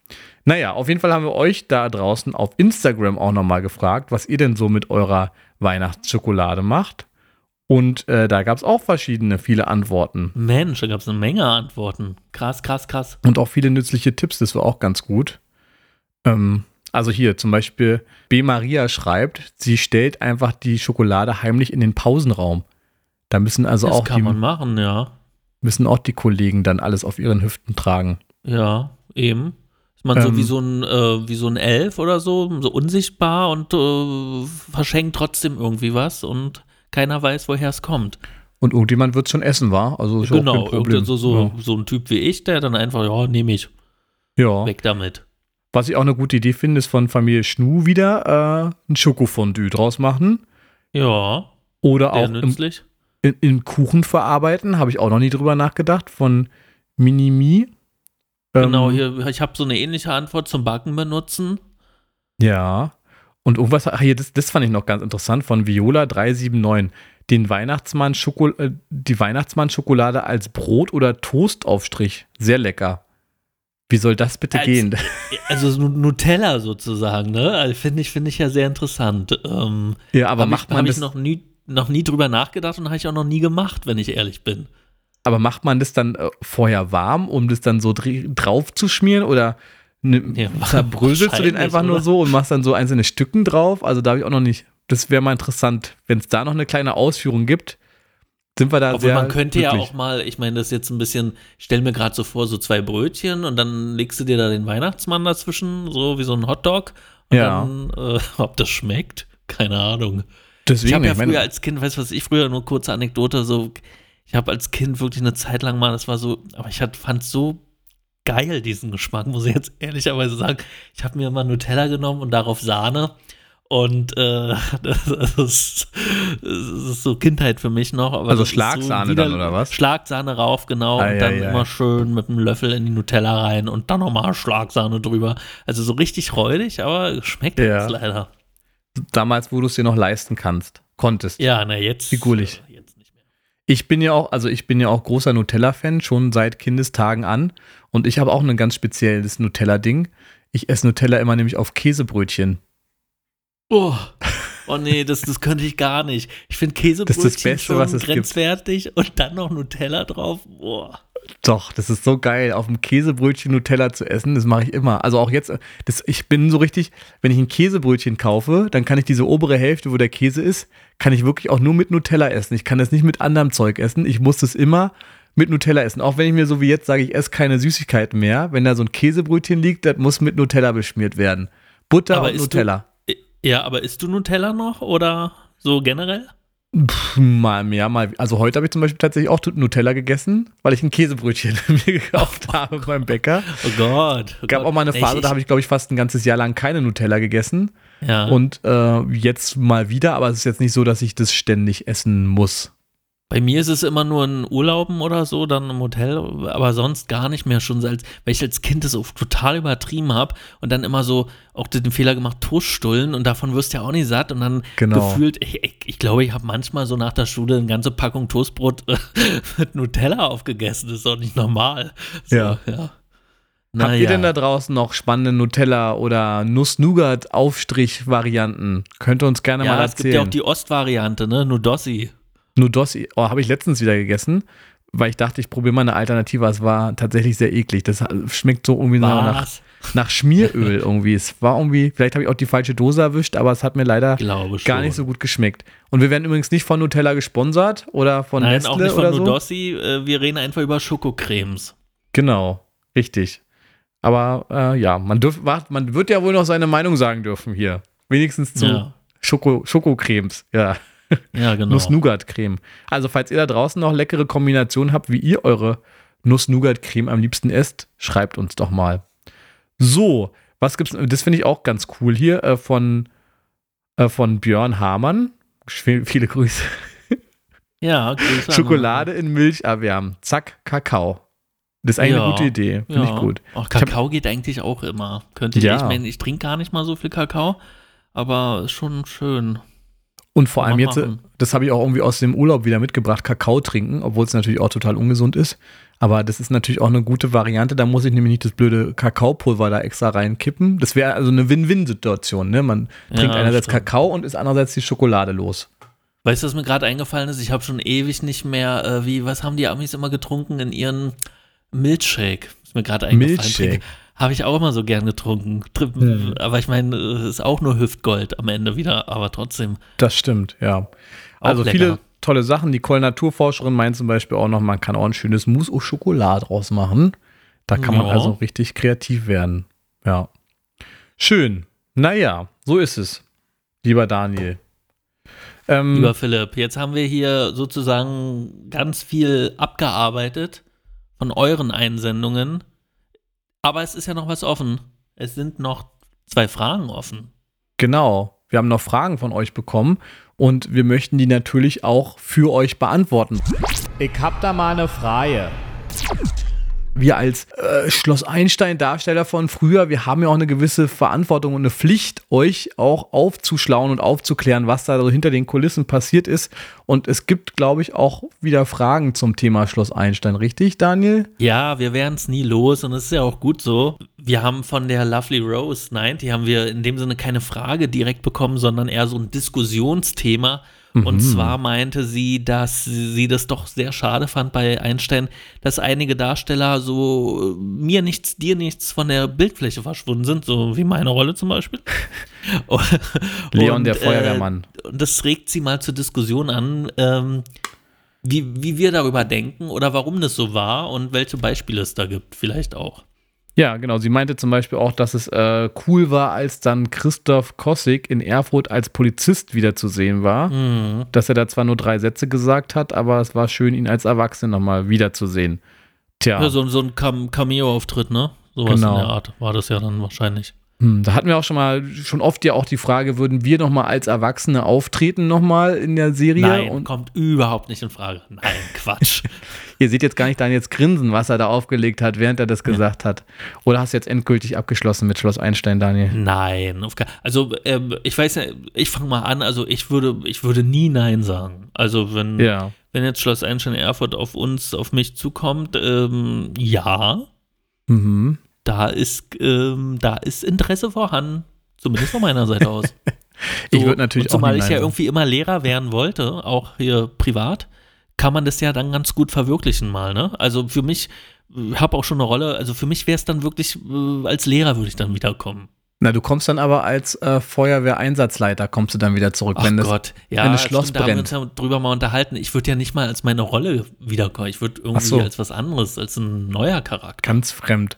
Naja, auf jeden Fall haben wir euch da draußen auf Instagram auch nochmal gefragt, was ihr denn so mit eurer Weihnachtsschokolade macht. Und äh, da gab es auch verschiedene, viele Antworten.
Mensch, da gab es eine Menge Antworten. Krass, krass, krass.
Und auch viele nützliche Tipps, das war auch ganz gut. Ähm, also hier zum Beispiel B. Maria schreibt, sie stellt einfach die Schokolade heimlich in den Pausenraum. Da müssen also
das
auch.
Das kann man machen, ja
müssen auch die Kollegen dann alles auf ihren Hüften tragen.
Ja, eben. Man ähm, so wie so ein äh, wie so ein Elf oder so, so unsichtbar und äh, verschenkt trotzdem irgendwie was und keiner weiß, woher es kommt.
Und irgendjemand wird schon essen, war? Also ist
genau,
auch kein Problem.
So, so, ja. so ein Typ wie ich, der dann einfach, ja, nehme ich.
Ja.
Weg damit.
Was ich auch eine gute Idee finde, ist von Familie Schnu wieder äh, ein Schokofondue draus machen.
Ja.
Oder auch nützlich. Im, in, in Kuchen verarbeiten, habe ich auch noch nie drüber nachgedacht, von Minimi.
Genau, ähm, hier, ich habe so eine ähnliche Antwort zum Backen benutzen.
Ja. Und irgendwas, ach hier, das, das fand ich noch ganz interessant von Viola 379. Den Weihnachtsmann Schoko, äh, die Weihnachtsmann-Schokolade als Brot- oder Toastaufstrich. Sehr lecker. Wie soll das bitte
Als-
gehen?
Also so Nutella sozusagen, ne? Also Finde ich, finde ich ja sehr interessant. Ähm,
Ja, aber macht
ich,
man
hab
das,
ich noch nie, noch nie drüber nachgedacht und habe ich auch noch nie gemacht, wenn ich ehrlich bin.
Aber macht man das dann äh, vorher warm, um das dann so dr- drauf zu schmieren oder ne,
Ja,
zerbröselst du den einfach nur
oder?
so und machst dann so einzelne Stücken drauf? Also da habe ich auch noch nicht. Das wäre mal interessant, wenn es da noch eine kleine Ausführung gibt. Sind wir da
Obwohl
sehr
man könnte ja
glücklich.
auch mal, ich meine, das ist jetzt ein bisschen, stell mir gerade so vor, so zwei Brötchen und dann legst du dir da den Weihnachtsmann dazwischen, so wie so ein Hotdog. Und
Ja.
dann, äh, ob das schmeckt, keine Ahnung.
Deswegen,
ich habe ja früher als Kind, weißt du was, ich früher nur kurze Anekdote, so, ich habe als Kind wirklich eine Zeit lang mal, das war so, aber ich fand so geil diesen Geschmack, muss ich jetzt ehrlicherweise sagen. Ich habe mir mal Nutella genommen und darauf Sahne. Und äh, das, ist, das ist so Kindheit für mich noch. Aber
Also Schlagsahne
wieder-
dann, oder was?
Schlagsahne rauf, genau.
Ei,
und dann
ei, ei.
immer schön mit einem Löffel in die Nutella rein und dann nochmal Schlagsahne drüber. Also so richtig räudig, aber schmeckt
Ja.
jetzt leider.
damals, wo du es dir noch leisten kannst, konntest.
Ja, na jetzt.
Figurlich.
äh, Jetzt nicht mehr.
Ich bin ja auch, also ich bin ja auch großer Nutella-Fan, schon seit Kindestagen an. Und ich habe auch ein ganz spezielles Nutella-Ding. Ich esse Nutella immer nämlich auf Käsebrötchen.
Oh. Oh nee, das, das könnte ich gar nicht. Ich finde Käsebrötchen
Das ist das Beste,
schon
was es gibt.
grenzwertig und dann noch Nutella drauf. Boah.
Doch, das ist so geil, auf dem Käsebrötchen Nutella zu essen. Das mache ich immer. Also auch jetzt, das, ich bin so richtig, wenn ich ein Käsebrötchen kaufe, dann kann ich diese obere Hälfte, wo der Käse ist, kann ich wirklich auch nur mit Nutella essen. Ich kann das nicht mit anderem Zeug essen. Ich muss das immer mit Nutella essen. Auch wenn ich mir so wie jetzt sage, ich esse keine Süßigkeiten mehr. Wenn da so ein Käsebrötchen liegt, das muss mit Nutella beschmiert werden. Butter
Aber
und Nutella.
Ja, aber isst du Nutella noch oder so generell?
Pff, mal mehr, mal. Also heute habe ich zum Beispiel tatsächlich auch Nutella gegessen, weil ich ein Käsebrötchen mir gekauft habe beim Bäcker.
Oh Gott. Oh
gab
Gott.
auch mal eine Phase,
ich,
da habe ich, glaube ich, fast ein ganzes Jahr lang keine Nutella gegessen.
ja.
Und äh, jetzt mal wieder, aber es ist jetzt nicht so, dass ich das ständig essen muss.
Bei mir ist es immer nur in Urlauben oder so, dann im Hotel, aber sonst gar nicht mehr schon, als, weil ich als Kind das auch total übertrieben habe und dann immer so auch den Fehler gemacht, Toaststullen und davon wirst du ja auch nicht satt und dann
Genau.
gefühlt, ich, ich, ich glaube, ich habe manchmal so nach der Schule eine ganze Packung Toastbrot mit Nutella aufgegessen, das ist doch nicht normal. So,
Ja.
ja.
Habt ihr denn da draußen noch spannende Nutella oder Nuss-Nougat-Aufstrich-Varianten? Könnt ihr uns gerne
ja,
mal
es gibt ja
erzählen.
auch die Ostvariante, ne, Nudossi.
Nudossi, oh, habe ich letztens wieder gegessen, weil ich dachte, ich probiere mal eine Alternative. Es war tatsächlich sehr eklig. Das schmeckt so irgendwie nach, nach Schmieröl irgendwie. Es war irgendwie, vielleicht habe ich auch die falsche Dose erwischt, aber es hat mir leider gar nicht so gut geschmeckt. Und wir werden übrigens nicht von Nutella gesponsert oder von
Nein,
Nestle
auch nicht
oder
von
so.
Nudossi, äh, wir reden einfach über Schokocremes.
Genau, richtig. Aber äh, ja, man, dürf, man wird ja wohl noch seine Meinung sagen dürfen hier. Wenigstens zu
Ja.
Schoko, Schokocremes, ja.
Ja, genau.
Nuss-Nougat-Creme. Also, falls ihr da draußen noch leckere Kombinationen habt, wie ihr eure Nuss-Nougat-Creme am liebsten esst, schreibt uns doch mal. So, was gibt's? Das finde ich auch ganz cool hier äh, von, äh, von Björn Hamann. Viel- Viele Grüße.
Ja, Grüße
Schokolade in Milch erwärmen. Zack, Kakao. Das ist eigentlich
Ja,
eine gute Idee. Finde
ja.
ich gut.
Auch
Ich hab-
Kakao geht eigentlich auch immer. Könnte ich,
Ja.
ich meine, ich trinke gar nicht mal so viel Kakao, aber ist schon schön.
Und vor allem jetzt, das habe ich auch irgendwie aus dem Urlaub wieder mitgebracht, Kakao trinken, obwohl es natürlich auch total ungesund ist. Aber das ist natürlich auch eine gute Variante. Da muss ich nämlich nicht das blöde Kakaopulver da extra reinkippen. Das wäre also eine Win-Win-Situation. Ne? Man
Ja,
trinkt einerseits
stimmt.
Kakao und ist andererseits die Schokolade los.
Weißt du, was mir gerade eingefallen ist? Ich habe schon ewig nicht mehr, äh, wie, was haben die Amis immer getrunken in ihren Milchshake? Ist mir gerade eingefallen.
Milchshake.
Habe ich auch immer so gern getrunken. Tri-
Hm.
Aber ich meine, es ist auch nur Hüftgold am Ende wieder, aber trotzdem.
Das stimmt, ja. Also
lecker.
viele tolle Sachen. Nicole Naturforscherin meint zum Beispiel auch noch, man kann auch ein schönes Mousse au Chocolat draus machen. Da kann man
Ja.
also richtig kreativ werden. Ja. Schön. Naja, so ist es, lieber Daniel. Ähm,
Lieber Philipp, jetzt haben wir hier sozusagen ganz viel abgearbeitet von euren Einsendungen. Aber es ist ja noch was offen. Es sind noch zwei Fragen offen.
Genau. Wir haben noch Fragen von euch bekommen und wir möchten die natürlich auch für euch beantworten.
Ich hab da mal eine Frage.
Wir als äh, Schloss Einstein-Darsteller von früher, wir haben ja auch eine gewisse Verantwortung und eine Pflicht, euch auch aufzuschlauen und aufzuklären, was da so hinter den Kulissen passiert ist. Und es gibt, glaube ich, auch wieder Fragen zum Thema Schloss Einstein, richtig, Daniel?
Ja, wir werden es nie los und es ist ja auch gut so. Wir haben von der Lovely Rose 90, haben wir in dem Sinne keine Frage direkt bekommen, sondern eher so ein Diskussionsthema und mhm. zwar meinte sie, dass sie das doch sehr schade fand bei Einstein, dass einige Darsteller so äh, mir nichts, dir nichts von der Bildfläche verschwunden sind, so wie meine Rolle zum Beispiel.
Leon, und, der Feuerwehrmann.
Äh, und das regt sie mal zur Diskussion an. Ähm, wie, wie wir darüber denken oder warum das so war und welche Beispiele es da gibt, vielleicht auch.
Ja, genau. Sie meinte zum Beispiel auch, dass es äh, cool war, als dann Christoph Kossig in Erfurt als Polizist wiederzusehen war. Mhm. Dass er da zwar nur drei Sätze gesagt hat, aber es war schön, ihn als Erwachsenen nochmal wiederzusehen.
Tja. Ja, so, so ein Cameo-Auftritt, ne? Sowas genau. in der Art war das ja dann wahrscheinlich.
Hm, da hatten wir auch schon mal, schon oft ja auch die Frage, würden wir nochmal als Erwachsene auftreten nochmal in der Serie?
Nein, und kommt überhaupt nicht in Frage. Nein, Quatsch.
Ihr seht jetzt gar nicht Daniels Grinsen, was er da aufgelegt hat, während er das gesagt ja. hat. Oder hast du jetzt endgültig abgeschlossen mit Schloss Einstein, Daniel?
Nein, also ähm, ich weiß ja, ich fange mal an, also ich würde, ich würde nie Nein sagen. Also wenn, ja. wenn jetzt Schloss Einstein Erfurt auf uns, auf mich zukommt, ähm, ja. Mhm da ist, ähm, da ist Interesse vorhanden. Zumindest von meiner Seite aus.
So, ich würde natürlich
zumal auch Zumal ich ja irgendwie immer Lehrer werden wollte, auch hier privat, kann man das ja dann ganz gut verwirklichen mal, ne? Also für mich, ich habe auch schon eine Rolle, also für mich wäre es dann wirklich, äh, als Lehrer würde ich dann wiederkommen.
Na, du kommst dann aber als äh, Feuerwehreinsatzleiter, kommst du dann wieder zurück,
Ach wenn das, Gott. Ja, wenn das Schloss stimmt, brennt. Da haben wir uns ja drüber mal unterhalten. Ich würde ja nicht mal als meine Rolle wiederkommen. Ich würde irgendwie so. als was anderes, als ein neuer Charakter.
Ganz fremd.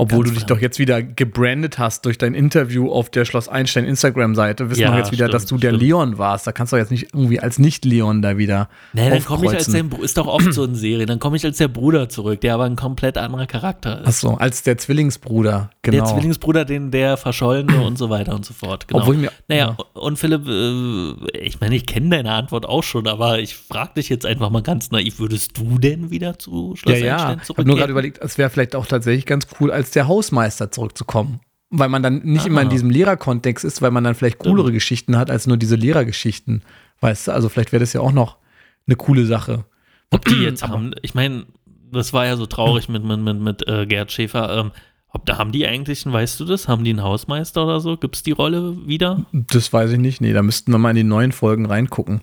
Obwohl Ganz du dich doch jetzt wieder gebrandet hast durch dein Interview auf der Schloss Einstein Instagram-Seite. Wissen ja, doch jetzt wieder, stimmt, dass du der stimmt. Leon warst. Da kannst du jetzt nicht irgendwie als Nicht-Leon da wieder.
Nee, dann komme ich als der Ist doch oft so in Serie. Dann komme ich als der Bruder zurück, der aber ein komplett anderer Charakter ist.
Achso, als der Zwillingsbruder,
genau. Der Zwillingsbruder, den der Verschollene und so weiter und so fort. Genau. Obwohl mir, naja, ja. und Philipp, äh, ich meine, ich kenne deine Antwort auch schon, aber ich frage dich jetzt einfach mal ganz naiv: Würdest du denn wieder zu
Schloss ja, Einstein ja. zurückgehen? Ich habe nur gerade überlegt, es wäre vielleicht auch tatsächlich ganz cool, als der Hausmeister zurückzukommen. Weil man dann nicht Aha. immer in ah. diesem Lehrerkontext ist, weil man dann vielleicht coolere Stimmt. Geschichten hat als nur diese Lehrergeschichten. Weißt du, also vielleicht wäre das ja auch noch eine coole Sache.
Ob die jetzt haben, ich meine, das war ja so traurig mit, mit, mit, mit äh, Gerd Schäfer. Ähm, ob da haben die eigentlich, weißt du das, haben die einen Hausmeister oder so? Gibt es die Rolle wieder?
Das weiß ich nicht. Nee, da müssten wir mal in die neuen Folgen reingucken.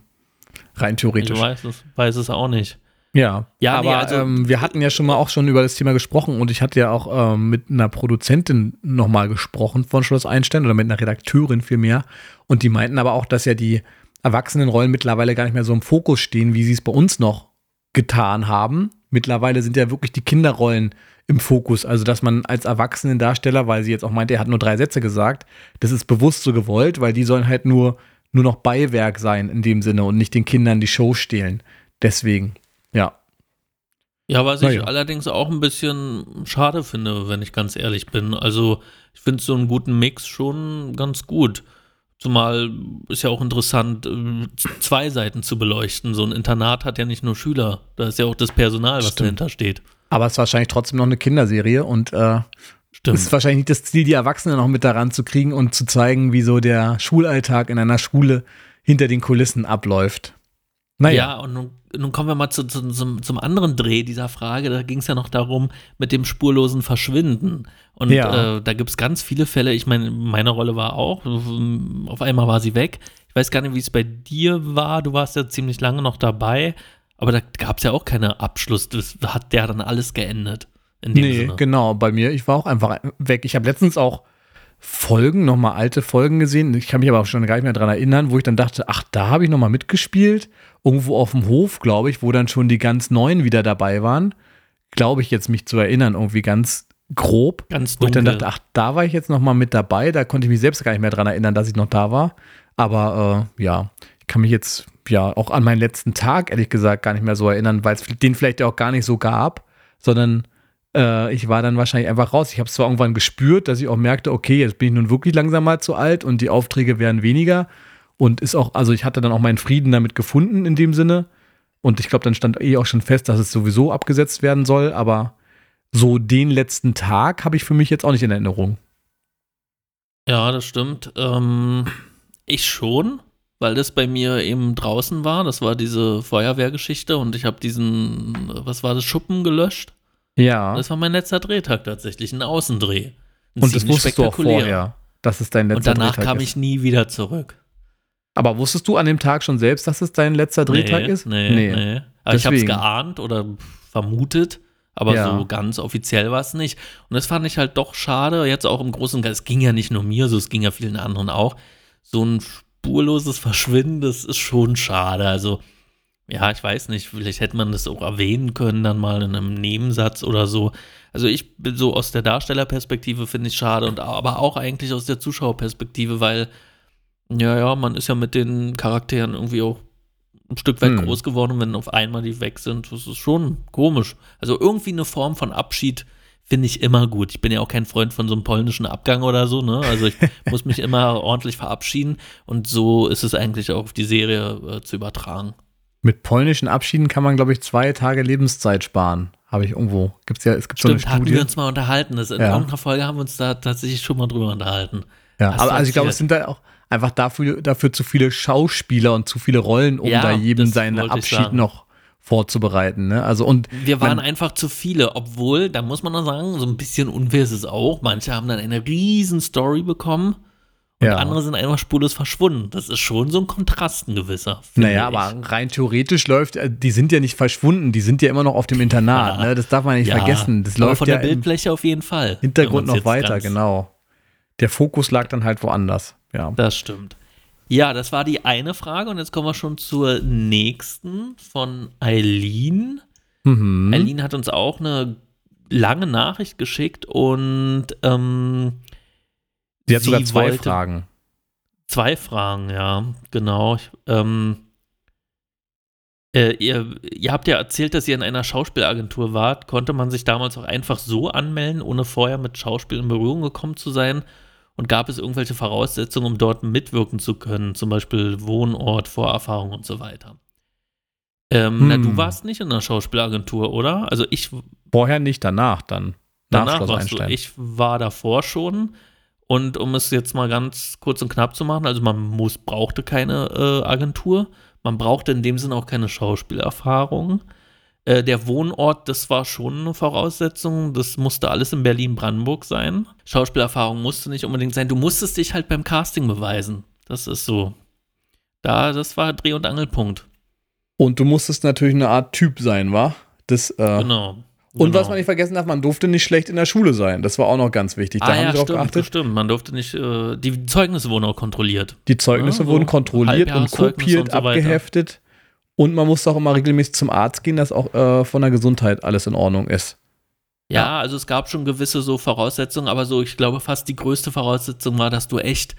Rein theoretisch.
Ich weiß es, weiß es auch nicht.
Ja, ja aber nee, also, ähm, wir hatten ja schon mal auch schon über das Thema gesprochen und ich hatte ja auch ähm, mit einer Produzentin nochmal gesprochen von Schloss Einstein oder mit einer Redakteurin vielmehr und die meinten aber auch, dass ja die Erwachsenenrollen mittlerweile gar nicht mehr so im Fokus stehen, wie sie es bei uns noch getan haben. Mittlerweile sind ja wirklich die Kinderrollen im Fokus. Also, dass man als Erwachsenendarsteller, weil sie jetzt auch meinte, er hat nur drei Sätze gesagt, das ist bewusst so gewollt, weil die sollen halt nur, nur noch Beiwerk sein in dem Sinne und nicht den Kindern die Show stehlen. Deswegen. Ja.
Ja, was ich ja. allerdings auch ein bisschen schade finde, wenn ich ganz ehrlich bin. Also, ich finde so einen guten Mix schon ganz gut. Zumal ist ja auch interessant, äh, zwei Seiten zu beleuchten. So ein Internat hat ja nicht nur Schüler, da ist ja auch das Personal, was Stimmt. dahinter steht.
Aber es ist wahrscheinlich trotzdem noch eine Kinderserie und äh, Stimmt. ist wahrscheinlich nicht das Ziel, die Erwachsenen noch mit daran zu kriegen und zu zeigen, wie so der Schulalltag in einer Schule hinter den Kulissen abläuft.
Naja. Ja, und nun, nun kommen wir mal zu, zu, zum, zum anderen Dreh dieser Frage. Da ging es ja noch darum, mit dem spurlosen Verschwinden. Und ja. äh, da gibt es ganz viele Fälle. Ich meine, meine Rolle war auch, auf einmal war sie weg. Ich weiß gar nicht, wie es bei dir war. Du warst ja ziemlich lange noch dabei. Aber da gab es ja auch keinen Abschluss. Das hat der dann alles geendet.
nee, Sinne. genau. Bei mir, ich war auch einfach weg. Ich habe letztens auch Folgen, nochmal alte Folgen gesehen. Ich kann mich aber auch schon gar nicht mehr daran erinnern, wo ich dann dachte, ach, da habe ich nochmal mitgespielt. Irgendwo auf dem Hof, glaube ich, wo dann schon die ganz Neuen wieder dabei waren. Glaube ich jetzt mich zu erinnern, irgendwie ganz grob.
Ganz
dunkel. Wo ich dann dachte, ach, da war ich jetzt nochmal mit dabei. Da konnte ich mich selbst gar nicht mehr daran erinnern, dass ich noch da war. Aber äh, ja, ich kann mich jetzt ja auch an meinen letzten Tag, ehrlich gesagt, gar nicht mehr so erinnern, weil es den vielleicht auch gar nicht so gab, sondern äh, ich war dann wahrscheinlich einfach raus. Ich habe es zwar irgendwann gespürt, dass ich auch merkte, okay, jetzt bin ich nun wirklich langsam mal zu alt und die Aufträge werden weniger. Und ist auch, also ich hatte dann auch meinen Frieden damit gefunden in dem Sinne. Und ich glaube, dann stand eh auch schon fest, dass es sowieso abgesetzt werden soll. Aber so den letzten Tag habe ich für mich jetzt auch nicht in Erinnerung.
Ja, das stimmt. Ähm, ich schon, weil das bei mir eben draußen war. Das war diese Feuerwehrgeschichte und ich habe diesen, was war das, Schuppen gelöscht.
Ja.
Das war mein letzter Drehtag tatsächlich, ein Außendreh. Ein
und das wusstest du auch vorher, dass es dein letzter
Und danach
Drehtag
kam
ist.
ich nie wieder zurück.
Aber wusstest du an dem Tag schon selbst, dass es dein letzter Drehtag
nee,
ist?
Nee, nee. Also ich habe es geahnt oder vermutet, aber
Ja.
so ganz offiziell war es nicht. Und das fand ich halt doch schade. Jetzt auch im Großen und Ganzen, es ging ja nicht nur mir so, es ging ja vielen anderen auch. So ein spurloses Verschwinden, das ist schon schade. Also, ja, ich weiß nicht, vielleicht hätte man das auch erwähnen können, dann mal in einem Nebensatz oder so. Also ich bin so aus der Darstellerperspektive finde ich schade und aber auch eigentlich aus der Zuschauerperspektive, weil ja, ja, man ist ja mit den Charakteren irgendwie auch ein Stück weit
Hm.
groß geworden, wenn auf einmal die weg sind. Das ist schon komisch. Also irgendwie eine Form von Abschied finde ich immer gut. Ich bin ja auch kein Freund von so einem polnischen Abgang oder so, ne? Also ich muss mich immer ordentlich verabschieden und so ist es eigentlich auch auf die Serie äh, zu übertragen.
Mit polnischen Abschieden kann man, glaube ich, zwei Tage Lebenszeit sparen. Habe ich irgendwo. Gibt's ja, es gibt
Stimmt,
so eine
hatten
Studie.
wir uns mal unterhalten. Das in
Ja.
irgendeiner Folge haben wir uns da tatsächlich schon mal drüber unterhalten.
Ja,
Hast
aber also ich glaube, es sind da auch einfach dafür, dafür zu viele Schauspieler und zu viele Rollen, um
Ja,
da jedem seinen Abschied noch vorzubereiten. Ne? Also und
Wir waren
man-
einfach zu viele, obwohl, da muss man noch sagen, so ein bisschen unfair ist es auch. Manche haben dann eine riesen Story bekommen und
Ja.
andere sind einfach spurlos verschwunden. Das ist schon so ein Kontrast, ein gewisser.
Naja,
ich.
aber rein theoretisch läuft, äh, die sind ja nicht verschwunden, die sind ja immer noch auf dem Internat,
Ja.
ne? Das darf man nicht
Ja,
vergessen. Das
aber
läuft
von der Bildfläche auf jeden Fall.
Hintergrund noch weiter, genau. Der Fokus lag dann halt woanders. Ja.
Das stimmt. Ja, das war die eine Frage und jetzt kommen wir schon zur nächsten von Eileen.
Mhm.
Eileen hat uns auch eine lange Nachricht geschickt und ähm,
Sie hat sogar
sie
zwei
wollte-
Fragen.
Zwei Fragen, ja, genau. Ich, ähm, äh, ihr, ihr habt ja erzählt, dass ihr in einer Schauspielagentur wart. Konnte man sich damals auch einfach so anmelden, ohne vorher mit Schauspiel in Berührung gekommen zu sein? Und gab es irgendwelche Voraussetzungen, um dort mitwirken zu können? Zum Beispiel Wohnort, Vorerfahrung und so weiter. Ähm, Na,
Hm.
du warst nicht in einer Schauspielagentur, oder? Also ich
Vorher nicht, danach dann. Nach
Danach warst du.
Einstein.
Ich war davor schon. Und um es jetzt mal ganz kurz und knapp zu machen, also man muss, brauchte keine äh, Agentur, man brauchte in dem Sinne auch keine Schauspielerfahrung. Äh, der Wohnort, das war schon eine Voraussetzung, das musste alles in Berlin-Brandenburg sein. Schauspielerfahrung musste nicht unbedingt sein, du musstest dich halt beim Casting beweisen. Das ist so. Da, das war Dreh- und Angelpunkt.
Und du musstest natürlich eine Art Typ sein, wa? Das, äh,
Genau.
Und was
Genau.
man nicht vergessen darf, man durfte nicht schlecht in der Schule sein. Das war auch noch ganz wichtig. Da
ah,
haben
ja,
wir drauf geachtet.
stimmt. Man durfte nicht, äh, die Zeugnisse wurden auch kontrolliert.
Die Zeugnisse
Ja, so
wurden kontrolliert und kopiert,
und so
abgeheftet. Und man musste auch immer regelmäßig zum Arzt gehen, dass auch äh, von der Gesundheit alles in Ordnung ist.
Ja, also es gab schon gewisse so Voraussetzungen, aber so, ich glaube, fast die größte Voraussetzung war, dass du echt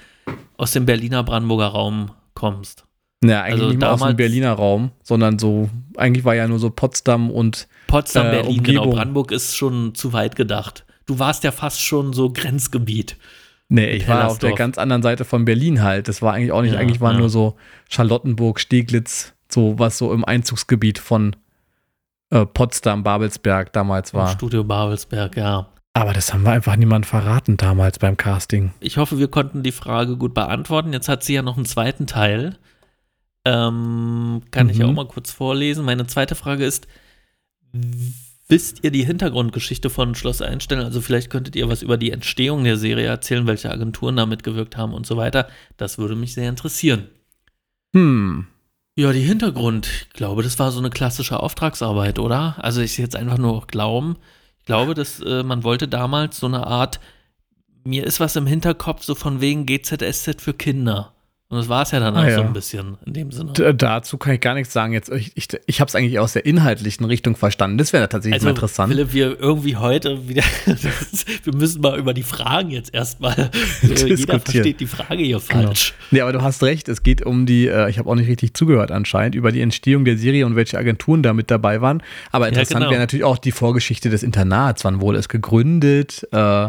aus dem Berliner Brandenburger Raum kommst.
Naja, eigentlich
Also
nicht mal aus dem Berliner Raum, sondern so, eigentlich war ja nur so Potsdam und
Potsdam,
Äh,
Berlin, genau.
Umgebung.
Brandenburg ist schon zu weit gedacht. Du warst ja fast schon so Grenzgebiet.
Nee, ich war auf der ganz anderen Seite von Berlin halt. Das war eigentlich auch nicht,
Ja,
eigentlich war
ja.
nur so Charlottenburg, Steglitz, so was so im Einzugsgebiet von äh, Potsdam, Babelsberg damals war.
Studio Babelsberg, ja.
Aber das haben wir einfach niemand verraten damals beim Casting.
Ich hoffe, wir konnten die Frage gut beantworten. Jetzt hat sie ja noch einen zweiten Teil. Ähm, kann ich
Mhm.
auch mal kurz vorlesen. Meine zweite Frage ist: Wisst ihr die Hintergrundgeschichte von Schloss Einstein? Also, vielleicht könntet ihr was über die Entstehung der Serie erzählen, welche Agenturen da mitgewirkt haben und so weiter. Das würde mich sehr interessieren.
Hm.
Ja, die Hintergrund. Ich glaube, das war so eine klassische Auftragsarbeit, oder? Also, ich jetzt einfach nur glauben. Ich glaube, dass äh, man wollte damals so eine Art. Mir ist was im Hinterkopf, so von wegen GZSZ für Kinder. Und das war es ja dann
Ah,
auch
ja.
so ein bisschen in dem Sinne.
D dazu kann ich gar nichts sagen. Jetzt, ich ich, ich habe es eigentlich aus der inhaltlichen Richtung verstanden. Das wäre tatsächlich
Also,
mal interessant.
Philipp, wir irgendwie heute wieder, wir müssen mal über die Fragen jetzt erstmal, äh, jeder
Diskutieren.
versteht die Frage hier falsch.
Nee, aber du hast recht. Es geht um die, äh, ich habe auch nicht richtig zugehört anscheinend, über die Entstehung der Serie und welche Agenturen da mit dabei waren. Aber interessant
genau.
wäre natürlich auch die Vorgeschichte des Internats. Wann wurde es gegründet? Äh,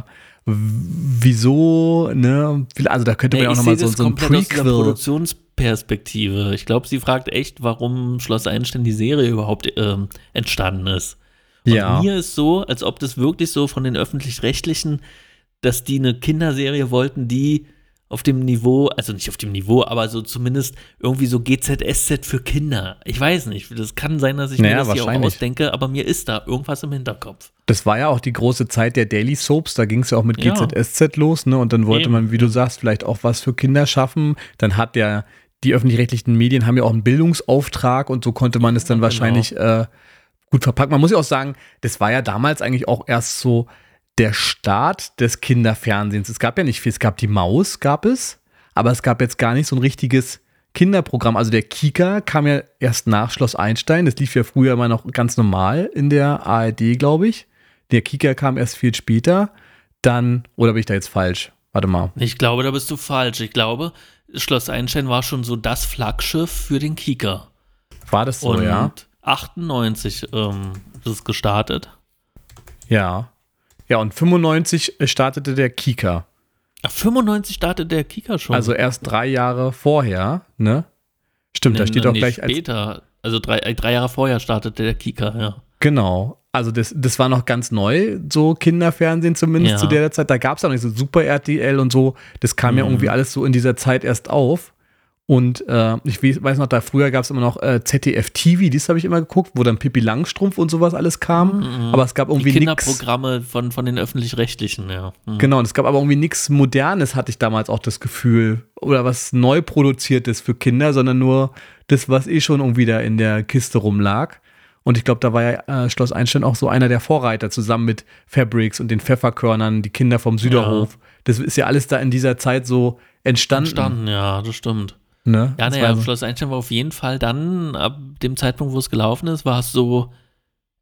wieso? Ne? Also da könnte man ja
Nee,
auch nochmal so, so ein Prequel.
Produktionsperspektive. Ich glaube, sie fragt echt, warum Schloss Einstein die Serie überhaupt ähm, entstanden ist. Und
Ja.
mir ist so, als ob das wirklich so von den öffentlich-rechtlichen, dass die eine Kinderserie wollten, die auf dem Niveau, also nicht auf dem Niveau, aber so zumindest irgendwie so GZSZ für Kinder. Ich weiß nicht, das kann sein, dass ich mir
Naja,
das hier auch ausdenke, aber mir ist da irgendwas im Hinterkopf.
Das war ja auch die große Zeit der Daily Soaps, da ging es ja auch mit
Ja.
GZSZ los, ne? Und dann wollte
Eben.
man, wie du sagst, vielleicht auch was für Kinder schaffen. Dann hat der, die öffentlich-rechtlichen Medien haben ja auch einen Bildungsauftrag und so konnte man es dann
genau.
wahrscheinlich äh, gut verpacken. Man muss ja auch sagen, das war ja damals eigentlich auch erst so der Start des Kinderfernsehens. Es gab ja nicht viel, es gab die Maus, gab es, aber es gab jetzt gar nicht so ein richtiges Kinderprogramm. Also der Kika kam ja erst nach Schloss Einstein. Das lief ja früher immer noch ganz normal in der ARD, glaube ich. Der Kika kam erst viel später. Dann, oder bin ich da jetzt falsch? Warte mal.
Ich glaube, da bist du falsch. Ich glaube, Schloss Einstein war schon so das Flaggschiff für den Kika.
War das so,
Und
ja?
98 ähm, ist es gestartet.
Ja. Ja, und 95 startete der Kika.
Ach, 95 startet der Kika schon.
Also erst drei Jahre vorher, ne? Stimmt, da
Nee,
steht
nee,
auch gleich als
später. Also drei, äh, drei Jahre vorher startete der Kika, ja.
Genau. Also das, das war noch ganz neu, so Kinderfernsehen zumindest
Ja.
zu der Zeit. Da gab es auch nicht so Super RTL und so. Das kam ja
Mhm.
irgendwie alles so in dieser Zeit erst auf. Und äh, ich weiß noch, da früher gab es immer noch äh, ZDF TV, das habe ich immer geguckt, wo dann Pippi Langstrumpf und sowas alles kam. Aber es gab
Mhm.
Irgendwie nichts.
Kinderprogramme von, von den Öffentlich-Rechtlichen, ja. Mhm.
Genau, und es gab aber irgendwie nichts Modernes, hatte ich damals auch das Gefühl. Oder was neu produziertes für Kinder, sondern nur das, was eh schon irgendwie da in der Kiste rumlag. Und ich glaube, da war ja äh, Schloss Einstein auch so einer der Vorreiter, zusammen mit Fabrics und den Pfefferkörnern, die Kinder vom Süderhof. Das ist ja alles da in dieser Zeit so entstanden.
Entstanden, ja, das stimmt.
Ne?
Ja, naja,
war so-
Schloss Einstein war auf jeden Fall dann, ab dem Zeitpunkt, wo es gelaufen ist, war es so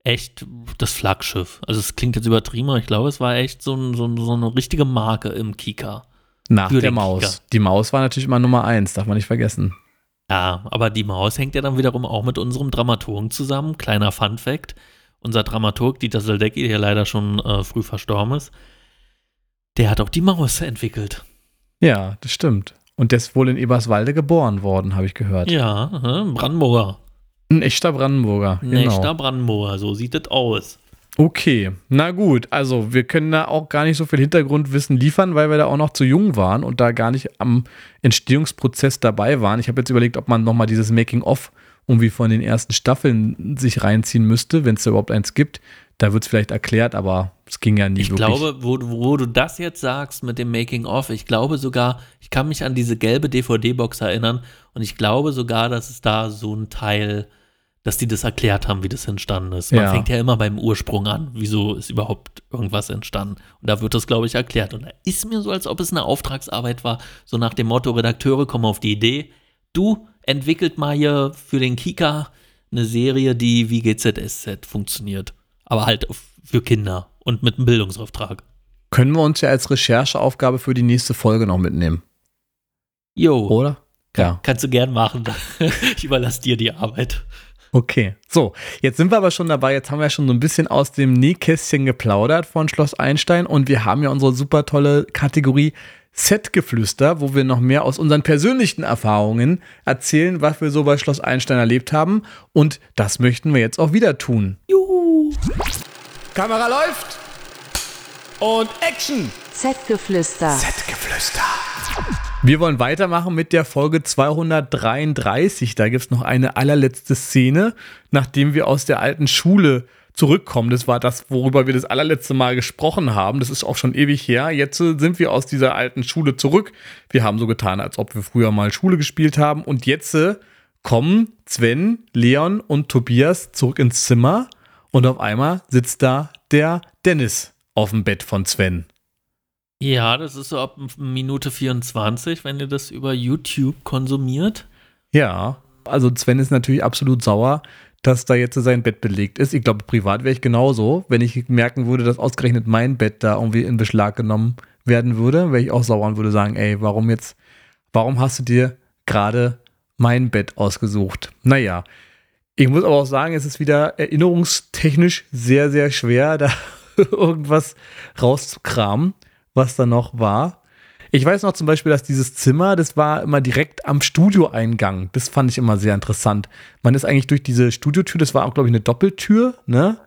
echt das Flaggschiff. Also es klingt jetzt übertrieben, aber ich glaube, es war echt so, ein, so, ein, so eine richtige Marke im Kika.
nach der Maus.
Kika.
Die Maus war natürlich immer Nummer eins, darf man nicht vergessen.
Ja, aber die Maus hängt ja dann wiederum auch mit unserem Dramaturgen zusammen. Kleiner Fun Fact. Unser Dramaturg, Dieter Seldecki, der leider schon äh, früh verstorben ist, der hat auch die Maus entwickelt.
Ja, das stimmt. Und der ist wohl in Eberswalde geboren worden, habe ich gehört.
Ja, Brandenburger.
Ein echter Brandenburger.
Ein
genau.
echter Brandenburger, so sieht es aus.
Okay, na gut, also wir können da auch gar nicht so viel Hintergrundwissen liefern, weil wir da auch noch zu jung waren und da gar nicht am Entstehungsprozess dabei waren. Ich habe jetzt überlegt, ob man nochmal dieses Making-of irgendwie von den ersten Staffeln sich reinziehen müsste, wenn es da überhaupt eins gibt. Da wird es vielleicht erklärt, aber es ging ja nie
Ich
wirklich.
glaube, wo, wo du das jetzt sagst mit dem Making-of, ich glaube sogar, ich kann mich an diese gelbe DVD-Box erinnern und ich glaube sogar, dass es da so ein Teil, dass die das erklärt haben, wie das entstanden ist. Man
Ja.
fängt ja immer beim Ursprung an, wieso ist überhaupt irgendwas entstanden. Und da wird das, glaube ich, erklärt. Und da ist mir so, als ob es eine Auftragsarbeit war, so nach dem Motto, Redakteure kommen auf die Idee, du entwickelt mal hier für den Kika eine Serie, die wie GZSZ funktioniert. Aber halt für Kinder und mit einem Bildungsauftrag.
Können wir uns ja als Rechercheaufgabe für die nächste Folge noch mitnehmen,
Jo,
oder? Ja.
kannst du gern machen. ich überlasse dir die Arbeit.
Okay, so, jetzt sind wir aber schon dabei. Jetzt haben wir schon so ein bisschen aus dem Nähkästchen geplaudert von Schloss Einstein und wir haben ja unsere super tolle Kategorie Setgeflüster, wo wir noch mehr aus unseren persönlichen Erfahrungen erzählen, was wir so bei Schloss Einstein erlebt haben. Und das möchten wir jetzt auch wieder tun.
Juhu.
Kamera läuft und Action!
Z-Geflüster.
Setgeflüster. Wir wollen weitermachen mit der Folge 233. Da gibt es noch eine allerletzte Szene, nachdem wir aus der alten Schule zurückkommen. Das war das, worüber wir das allerletzte Mal gesprochen haben. Das ist auch schon ewig her. Jetzt äh, sind wir aus dieser alten Schule zurück. Wir haben so getan, als ob wir früher mal Schule gespielt haben. Und jetzt äh, kommen Sven, Leon und Tobias zurück ins Zimmer. Und auf einmal sitzt da der Dennis auf dem Bett von Sven.
Ja, das ist so ab Minute 24, wenn ihr das über YouTube konsumiert.
Ja, also Sven ist natürlich absolut sauer, dass da jetzt sein Bett belegt ist. Ich glaube, privat wäre ich genauso. Wenn ich merken würde, dass ausgerechnet mein Bett da irgendwie in Beschlag genommen werden würde, wäre ich auch sauer und würde sagen, ey, warum jetzt, warum hast du dir gerade mein Bett ausgesucht? Naja, ich muss aber auch sagen, es ist wieder erinnerungstechnisch sehr, sehr schwer, da irgendwas rauszukramen, was da noch war. Ich weiß noch zum Beispiel, dass dieses Zimmer, das war immer direkt am Studioeingang. Das fand ich immer sehr interessant. Man ist eigentlich durch diese Studiotür, das war auch, glaube ich, eine Doppeltür, ne?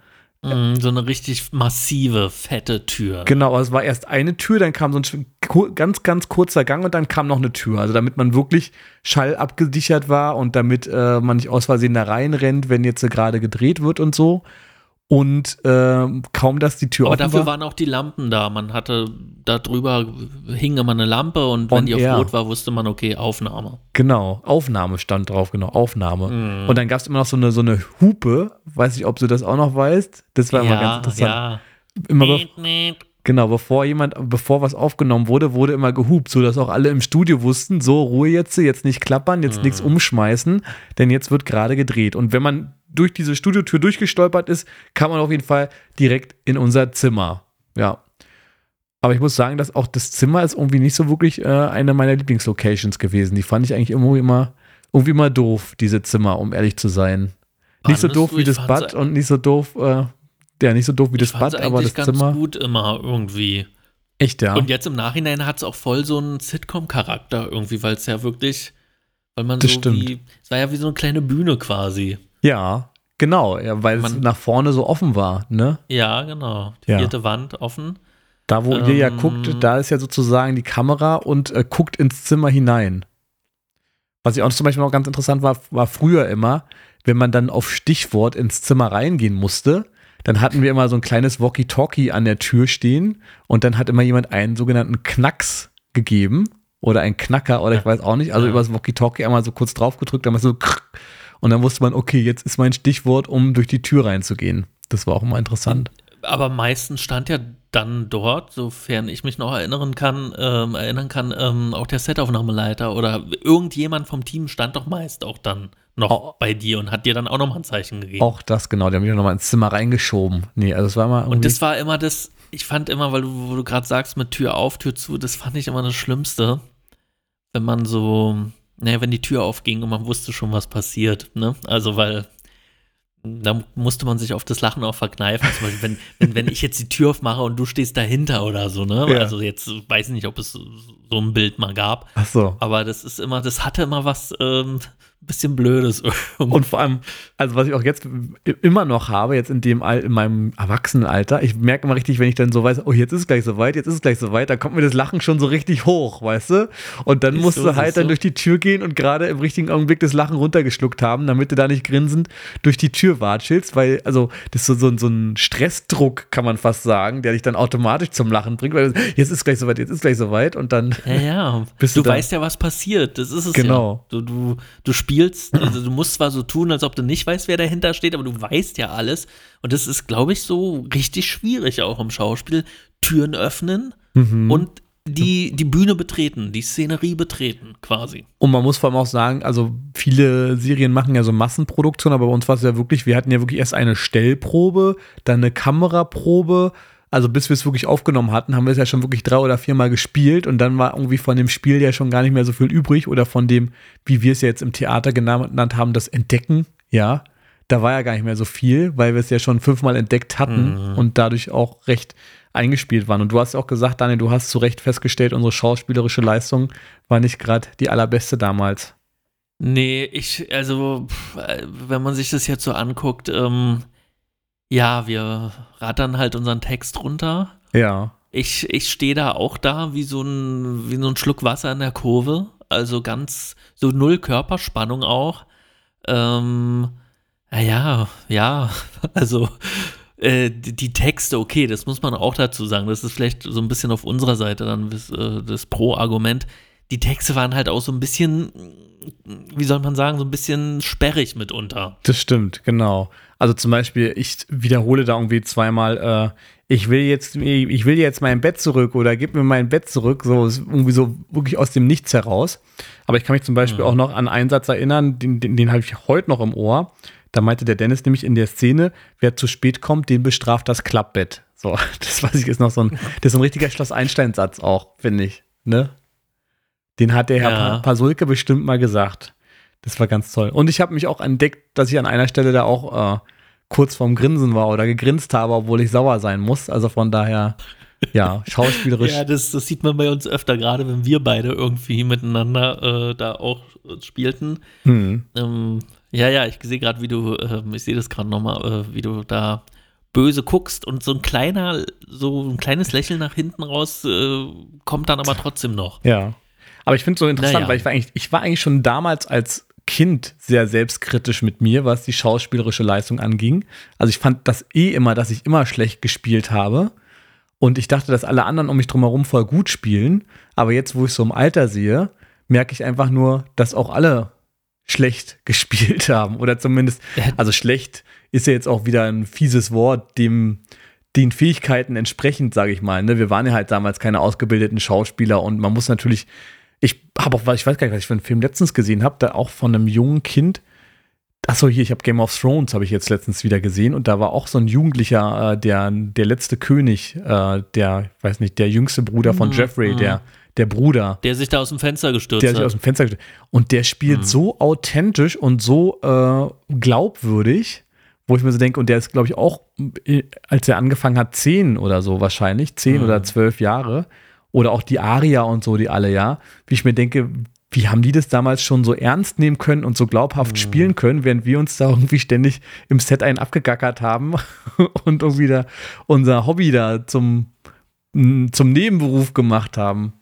Mm, so eine richtig massive, fette Tür.
Genau, aber es war erst eine Tür, dann kam so ein ganz, ganz kurzer Gang und dann kam noch eine Tür. Also damit man wirklich schallabgesichert war und damit äh, man nicht aus Versehen da reinrennt, wenn jetzt äh, gerade gedreht wird und so. Und ähm, kaum, dass die Tür
Aber dafür
war.
waren auch die Lampen da. Man hatte da drüber hing immer eine Lampe und wenn die auf
air.
Rot war, wusste man, okay, Aufnahme.
Genau, Aufnahme stand drauf, genau, Aufnahme.
Mhm.
Und dann gab es immer noch so eine, so eine Hupe, weiß nicht, ob du das auch noch weißt. Das war immer ganz interessant.
ja.
Immer be
Miep, miep.
genau, bevor jemand, bevor was aufgenommen wurde, wurde immer gehupt, sodass auch alle im Studio wussten, so, Ruhe jetzt, jetzt nicht klappern, jetzt nichts umschmeißen, denn jetzt wird gerade gedreht. Und wenn man durch diese Studiotür durchgestolpert ist, kam man auf jeden Fall direkt in unser Zimmer. Ja. Aber ich muss sagen, dass auch das Zimmer ist irgendwie nicht so wirklich äh, eine meiner Lieblingslocations gewesen. Die fand ich eigentlich irgendwie immer, irgendwie immer doof, diese Zimmer, um ehrlich zu sein. nicht so
Fandest
doof
du?
wie das Bad und nicht so doof, äh, ja, nicht so doof wie das Bad, aber das
ganz
Zimmer.
gut immer irgendwie.
Echt, ja.
Und jetzt im Nachhinein hat es auch voll so einen Sitcom-Charakter irgendwie, weil es ja wirklich, weil man
Das
so
stimmt.
wie, es war ja wie so eine kleine Bühne quasi.
Ja, genau, ja, weil es
Man-
nach vorne so offen war, ne?
Ja, genau. Die
Ja.
vierte Wand offen.
Da, wo ihr ja
Ähm.
guckt, da ist ja sozusagen die Kamera und äh, guckt ins Zimmer hinein. Was ich auch zum Beispiel noch ganz interessant war, war früher immer, wenn man dann auf Stichwort ins Zimmer reingehen musste, dann hatten wir immer so ein kleines Walkie-Talkie an der Tür stehen und dann hat immer jemand einen sogenannten Knacks gegeben oder ein Knacker oder ich weiß auch nicht, also
Ja.
über das Walkie-Talkie einmal so kurz drauf gedrückt, dann war so krrr, und dann wusste man, okay, jetzt ist mein Stichwort, um durch die Tür reinzugehen. Das war auch immer interessant.
Aber meistens stand ja dann dort, sofern ich mich noch erinnern kann, ähm, erinnern kann, ähm, auch der Setaufnahmeleiter oder irgendjemand vom Team stand doch meist auch dann noch
Oh.
bei dir und hat dir dann auch nochmal ein Zeichen gegeben.
Auch das, genau, die haben mich nochmal ins Zimmer reingeschoben. Nee, also es war immer
Und das war immer das, ich fand immer, weil du, wo du gerade sagst, mit Tür auf, Tür zu, das fand ich immer das Schlimmste, wenn man so, naja, wenn die Tür aufging und man wusste schon, was passiert, ne? Also, weil da musste man sich auf das Lachen auch verkneifen. Zum Beispiel, wenn, wenn, wenn ich jetzt die Tür aufmache und du stehst dahinter oder so, ne?
Ja.
Also jetzt weiß ich nicht, ob es so ein Bild mal gab,
Ach so.
aber das ist immer, das hatte immer was ähm, bisschen Blödes.
Und vor allem, also was ich auch jetzt immer noch habe, jetzt in dem Al in meinem Erwachsenenalter, ich merke immer richtig, wenn ich dann so weiß, oh, jetzt ist es gleich soweit, jetzt ist es gleich soweit, dann kommt mir das Lachen schon so richtig hoch, weißt du? Und dann
Siehst
musst
du,
du halt dann
du?
durch die Tür gehen und gerade im richtigen Augenblick das Lachen runtergeschluckt haben, damit du da nicht grinsend durch die Tür watschelst, weil, also, das ist so, so, ein- so ein Stressdruck, kann man fast sagen, der dich dann automatisch zum Lachen bringt, weil jetzt ist es gleich soweit, jetzt ist es gleich soweit und dann,
Ja, ja.
Bist
du
du da?
weißt ja, was passiert. Das ist es
Genau.
ja. Du, du, du spielst, also du musst zwar so tun, als ob du nicht weißt, wer dahinter steht, aber du weißt ja alles. Und das ist, glaube ich, so richtig schwierig auch im Schauspiel. Türen öffnen
Mhm.
und die, die Bühne betreten, die Szenerie betreten, quasi.
Und man muss vor allem auch sagen, also viele Serien machen ja so Massenproduktion, aber bei uns war es ja wirklich, wir hatten ja wirklich erst eine Stellprobe, dann eine Kameraprobe. Also bis wir es wirklich aufgenommen hatten, haben wir es ja schon wirklich drei oder viermal gespielt und dann war irgendwie von dem Spiel ja schon gar nicht mehr so viel übrig oder von dem, wie wir es ja jetzt im Theater genannt haben, das Entdecken, ja. Da war ja gar nicht mehr so viel, weil wir es ja schon fünfmal entdeckt hatten und dadurch auch recht eingespielt waren. Und du hast ja auch gesagt, Daniel, du hast zu Recht festgestellt, unsere schauspielerische Leistung war nicht gerade die allerbeste damals.
Nee, ich, also, äh, wenn man sich das jetzt so anguckt, ähm, ja, wir rattern halt unseren Text runter.
Ja.
Ich, ich stehe da auch da wie so, ein, wie so ein Schluck Wasser in der Kurve. Also ganz, so null Körperspannung auch. Ähm, naja, ja, also äh, die, die Texte, okay, das muss man auch dazu sagen. Das ist vielleicht so ein bisschen auf unserer Seite dann das, äh, das Pro-Argument. Die Texte waren halt auch so ein bisschen, wie soll man sagen, so ein bisschen sperrig mitunter.
Das stimmt, genau. Also zum Beispiel, ich wiederhole da irgendwie zweimal, äh, ich will jetzt, ich will jetzt mein Bett zurück oder gib mir mein Bett zurück, so irgendwie so wirklich aus dem Nichts heraus. Aber ich kann mich zum Beispiel auch noch an einen Satz erinnern, den, den, den habe ich heute noch im Ohr. Da meinte der Dennis nämlich in der Szene, wer zu spät kommt, den bestraft das Klappbett. So, das weiß ich, ist noch so ein, das ist ein richtiger Schloss Einstein-Satz auch, finde ich. Ne? Den hat der Herr
Ja.
Pa- Pasulke bestimmt mal gesagt. Das war ganz toll. Und ich habe mich auch entdeckt, dass ich an einer Stelle da auch äh, kurz vorm Grinsen war oder gegrinst habe, obwohl ich sauer sein muss. Also von daher, ja, schauspielerisch.
Ja, das, das sieht man bei uns öfter, gerade wenn wir beide irgendwie miteinander äh, da auch äh, spielten.
hm.
Ähm, ja, ja, ich sehe gerade, wie du, ähm, ich sehe das gerade nochmal, äh, wie du da böse guckst und so ein kleiner, so ein kleines Lächeln nach hinten raus äh, kommt dann aber trotzdem noch.
Ja. Aber ich finde es so interessant,
Naja.
weil ich war, eigentlich, ich war eigentlich schon damals als Kind sehr selbstkritisch mit mir, was die schauspielerische Leistung anging. Also ich fand das eh immer, dass ich immer schlecht gespielt habe. Und ich dachte, dass alle anderen um mich drumherum voll gut spielen. Aber jetzt, wo ich so im Alter sehe, merke ich einfach nur, dass auch alle schlecht gespielt haben. Oder zumindest, also schlecht ist ja jetzt auch wieder ein fieses Wort, dem den Fähigkeiten entsprechend, sage ich mal. Ne? Wir waren ja halt damals keine ausgebildeten Schauspieler und man muss natürlich, ich habe auch, ich weiß gar nicht, was ich für einen Film letztens gesehen habe, da auch von einem jungen Kind. Achso, hier, ich habe Game of Thrones, habe ich jetzt letztens wieder gesehen und da war auch so ein Jugendlicher, äh, der, der letzte König, äh, der, ich weiß nicht, der jüngste Bruder von
Mhm,
Jeffrey,
mhm.
der, der Bruder
Der sich da aus dem Fenster gestürzt
der sich aus
hat.
dem Fenster gestellt und der spielt
Mhm.
so authentisch und so äh, glaubwürdig, wo ich mir so denke, und der ist, glaube ich, auch, äh, als er angefangen hat, zehn oder so wahrscheinlich, zehn
Mhm.
oder zwölf Jahre, oder auch die Aria und so, die alle, ja, wie ich mir denke, wie haben die das damals schon so ernst nehmen können und so glaubhaft
Mhm.
spielen können, während wir uns da irgendwie ständig im Set einen abgegackert haben und irgendwie da unser Hobby da zum, zum Nebenberuf gemacht haben.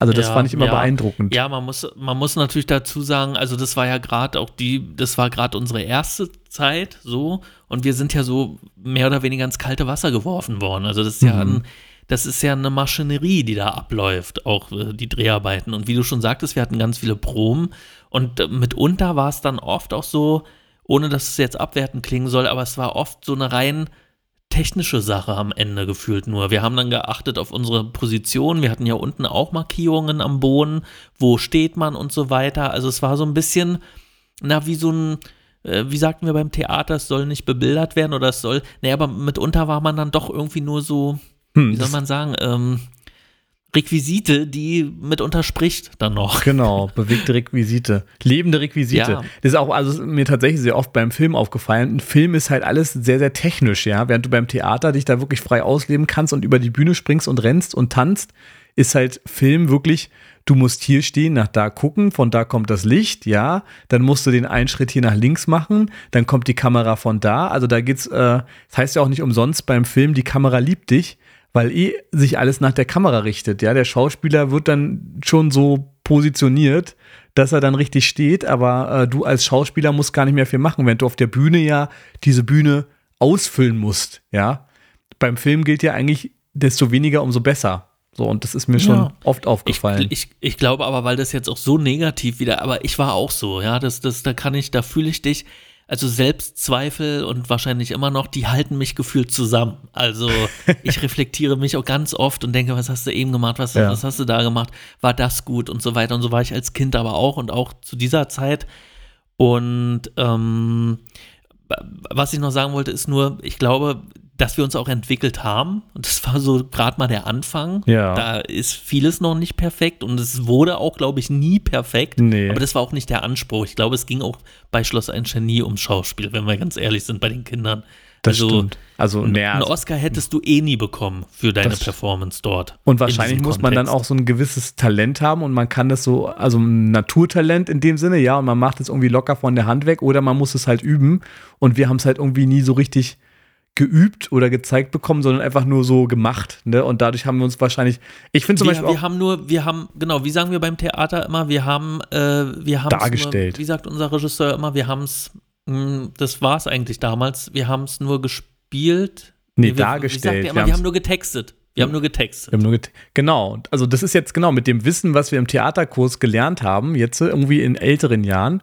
Also das
Ja,
fand ich immer
ja.
beeindruckend.
Ja, man muss, man muss natürlich dazu sagen, also das war ja gerade auch die, das war gerade unsere erste Zeit so und wir sind ja so mehr oder weniger ins kalte Wasser geworfen worden. Also das ist ja
Mhm.
ein, das ist ja eine Maschinerie, die da abläuft, auch äh, die Dreharbeiten. Und wie du schon sagtest, wir hatten ganz viele Proben und äh, mitunter war es dann oft auch so, ohne dass es jetzt abwertend klingen soll, aber es war oft so eine rein technische Sache am Ende gefühlt nur. Wir haben dann geachtet auf unsere Position. Wir hatten ja unten auch Markierungen am Boden. Wo steht man und so weiter. Also es war so ein bisschen, na, wie so ein, äh, wie sagten wir beim Theater, es soll nicht bebildert werden oder es soll, nee, aber mitunter war man dann doch irgendwie nur so,
Hm,
wie soll man sagen, ähm, Requisite, die mitunter spricht dann noch.
Genau, bewegte Requisite. Lebende Requisite.
Ja.
Das ist auch also ist mir tatsächlich sehr oft beim Film aufgefallen. Ein Film ist halt alles sehr, sehr technisch, ja. Während du beim Theater dich da wirklich frei ausleben kannst und über die Bühne springst und rennst und tanzt, ist halt Film wirklich, du musst hier stehen, nach da gucken, von da kommt das Licht, ja. Dann musst du den einen Schritt hier nach links machen, dann kommt die Kamera von da. Also da geht's, äh, das heißt ja auch nicht umsonst beim Film, die Kamera liebt dich weil eh sich alles nach der Kamera richtet. Ja, der Schauspieler wird dann schon so positioniert, dass er dann richtig steht, aber äh, du als Schauspieler musst gar nicht mehr viel machen, wenn du auf der Bühne ja diese Bühne ausfüllen musst. Ja, beim Film gilt ja eigentlich, desto weniger, umso besser. So, und das ist mir schon
Ja.
oft
Ich,
aufgefallen.
ich, ich glaube aber, weil das jetzt auch so negativ wieder, aber ich war auch so, ja, das, das, da kann ich, da fühle ich dich. Also Selbstzweifel und wahrscheinlich immer noch, die halten mich gefühlt zusammen. Also ich reflektiere mich auch ganz oft und denke, was hast du eben gemacht, was,
Ja.
was hast du da gemacht, war das gut und so weiter. Und so war ich als Kind aber auch und auch zu dieser Zeit. Und ähm, was ich noch sagen wollte, ist nur, ich glaube, dass wir uns auch entwickelt haben. Und das war so gerade mal der Anfang.
Ja.
Da ist vieles noch nicht perfekt und es wurde auch, glaube ich, nie perfekt.
Nee.
Aber das war auch nicht der Anspruch. Ich glaube, es ging auch bei Schloss Einstein nie ums Schauspiel, wenn wir ganz ehrlich sind bei den Kindern.
das
also,
stimmt. Also, naja,
Einen Oscar hättest du eh nie bekommen für deine Performance dort.
Und
in
wahrscheinlich muss man dann auch so ein gewisses Talent haben und man kann das so, also ein Naturtalent in dem Sinne, ja, und man macht es irgendwie locker von der Hand weg oder man muss es halt üben. Und wir haben es halt irgendwie nie so richtig geübt oder gezeigt bekommen, sondern einfach nur so gemacht. Ne? Und dadurch haben wir uns wahrscheinlich, ich finde zum
wir,
Beispiel
wir
auch,
haben nur, wir haben, genau, wie sagen wir beim Theater immer, wir haben, äh, wir haben
Dargestellt.
Nur, wie sagt unser Regisseur immer, wir haben es, das war es eigentlich damals, wir haben es nur gespielt.
Nee,
wir,
dargestellt.
Wie
Wir
immer, wir, haben nur getextet. Wir haben nur getextet.
wir haben nur get- genau, also das ist jetzt genau mit dem Wissen, was wir im Theaterkurs gelernt haben, jetzt irgendwie in älteren Jahren,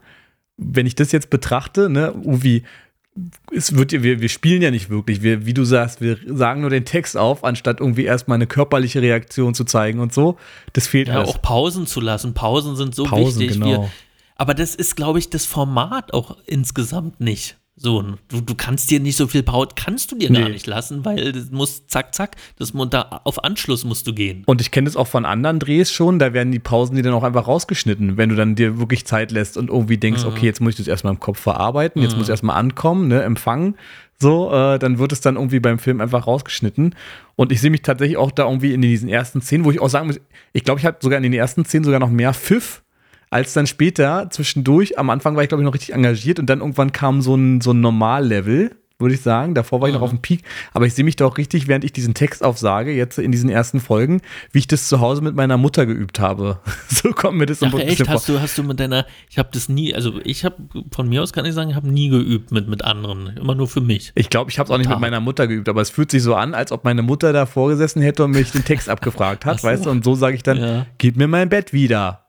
wenn ich das jetzt betrachte, ne, irgendwie es wird, ja- wir, wir spielen ja nicht wirklich. Wir, wie du sagst, wir sagen nur den Text auf, anstatt irgendwie erstmal eine körperliche Reaktion zu zeigen und so. Das fehlt
Ja,
alles.
auch Pausen zu lassen. Pausen sind so
Pausen,
wichtig.
genau.
Wir, aber das ist, glaube ich, das Format auch insgesamt nicht. So, du, du kannst dir nicht so viel Pause, kannst du dir gar
Nee.
nicht lassen, weil das muss zack, zack, das muss da auf Anschluss musst du gehen.
Und ich kenne das auch von anderen Drehs schon, da werden die Pausen die dann auch einfach rausgeschnitten, wenn du dann dir wirklich Zeit lässt und irgendwie denkst, okay, jetzt muss ich das erstmal im Kopf verarbeiten, jetzt muss ich erstmal ankommen, ne, empfangen. So, äh, dann wird es dann irgendwie beim Film einfach rausgeschnitten. Und ich sehe mich tatsächlich auch da irgendwie in diesen ersten Szenen, wo ich auch sagen muss, ich glaube, ich hatte sogar in den ersten Szenen sogar noch mehr Pfiff als dann später zwischendurch. Am Anfang war ich, glaube ich, noch richtig engagiert und dann irgendwann kam so ein, so ein Normallevel, würde ich sagen. Davor war ich noch
Mhm.
auf dem Peak. Aber ich sehe mich doch richtig, während ich diesen Text aufsage, jetzt in diesen ersten Folgen, wie ich das zu Hause mit meiner Mutter geübt habe. so kommt mir das so
Ach
ein
echt,
bisschen vor.
hast du, hast du mit deiner, ich habe das nie, also ich habe, von mir aus kann ich sagen, ich habe nie geübt mit, mit anderen, immer nur für mich.
Ich glaube, ich habe es auch nicht mit meiner Mutter geübt, aber es fühlt sich so an, als ob meine Mutter da vorgesessen hätte und mich den Text abgefragt hat,
so.
weißt du? Und so sage ich dann,
Ja.
gib mir mein Bett wieder.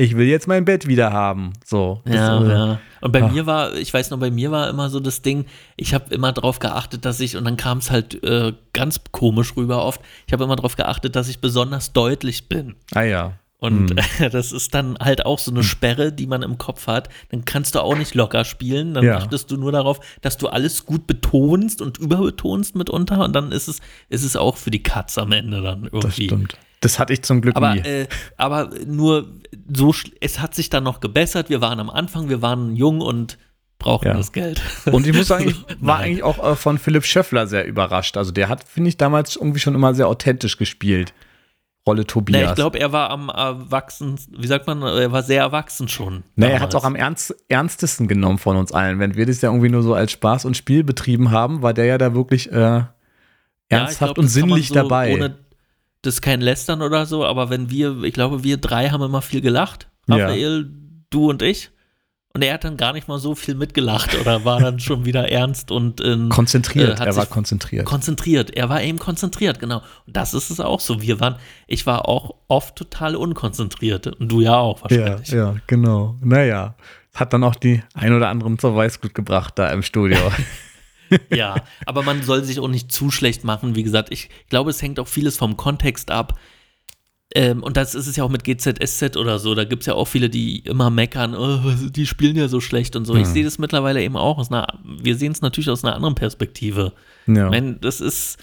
Ich will jetzt mein Bett wieder haben. So.
Ja, ja. Und bei
Ach.
mir war, ich weiß noch, bei mir war immer so das Ding, ich habe immer darauf geachtet, dass ich, und dann kam es halt äh, ganz komisch rüber oft, ich habe immer darauf geachtet, dass ich besonders deutlich bin.
Ah ja.
Und
Hm.
das ist dann halt auch so eine Sperre, die man im Kopf hat. Dann kannst du auch nicht locker spielen. Dann
Ja.
achtest du nur darauf, dass du alles gut betonst und überbetonst mitunter. Und dann ist es, ist es auch für die Katz am Ende dann irgendwie.
Das stimmt. Das hatte ich zum Glück
Aber,
nie.
äh, aber nur so, es hat sich dann noch gebessert. Wir waren am Anfang, wir waren jung und brauchten
Ja.
das Geld.
Und ich muss sagen, ich war
Nein.
eigentlich auch äh, von Philipp Schöffler sehr überrascht. Also der hat, finde ich, damals irgendwie schon immer sehr authentisch gespielt. Rolle Tobias.
Na, ich glaube, er war am erwachsen, wie sagt man, er war sehr erwachsen schon.
Nee, er hat es auch am ernst, ernstesten genommen von uns allen. Wenn wir das ja irgendwie nur so als Spaß und Spiel betrieben haben, war der ja da wirklich äh,
Ja,
ernsthaft
glaub,
und sinnlich
so
dabei.
Ohne, das ist kein Lästern oder so, aber wenn wir, ich glaube, wir drei haben immer viel gelacht.
Ja.
Raphael, du und ich. Und er hat dann gar nicht mal so viel mitgelacht oder war dann schon wieder ernst und in,
konzentriert,
äh,
er war konzentriert.
konzentriert. Er war eben konzentriert, genau. Und das ist es auch so. Wir waren, ich war auch oft total unkonzentriert. Und du ja auch
ja,
wahrscheinlich.
ja, genau. Naja, hat dann auch die ein oder anderen zur Weißglut gebracht da im Studio.
Ja, aber man soll sich auch nicht zu schlecht machen. Wie gesagt, ich glaube, es hängt auch vieles vom Kontext ab. Ähm, und das ist es ja auch mit GZSZ oder so. Da gibt es ja auch viele, die immer meckern, oh, die spielen ja so schlecht und so. Ich
Hm.
sehe das mittlerweile eben auch aus einer, wir sehen es natürlich aus einer anderen Perspektive.
ja.
Ich meine, das ist,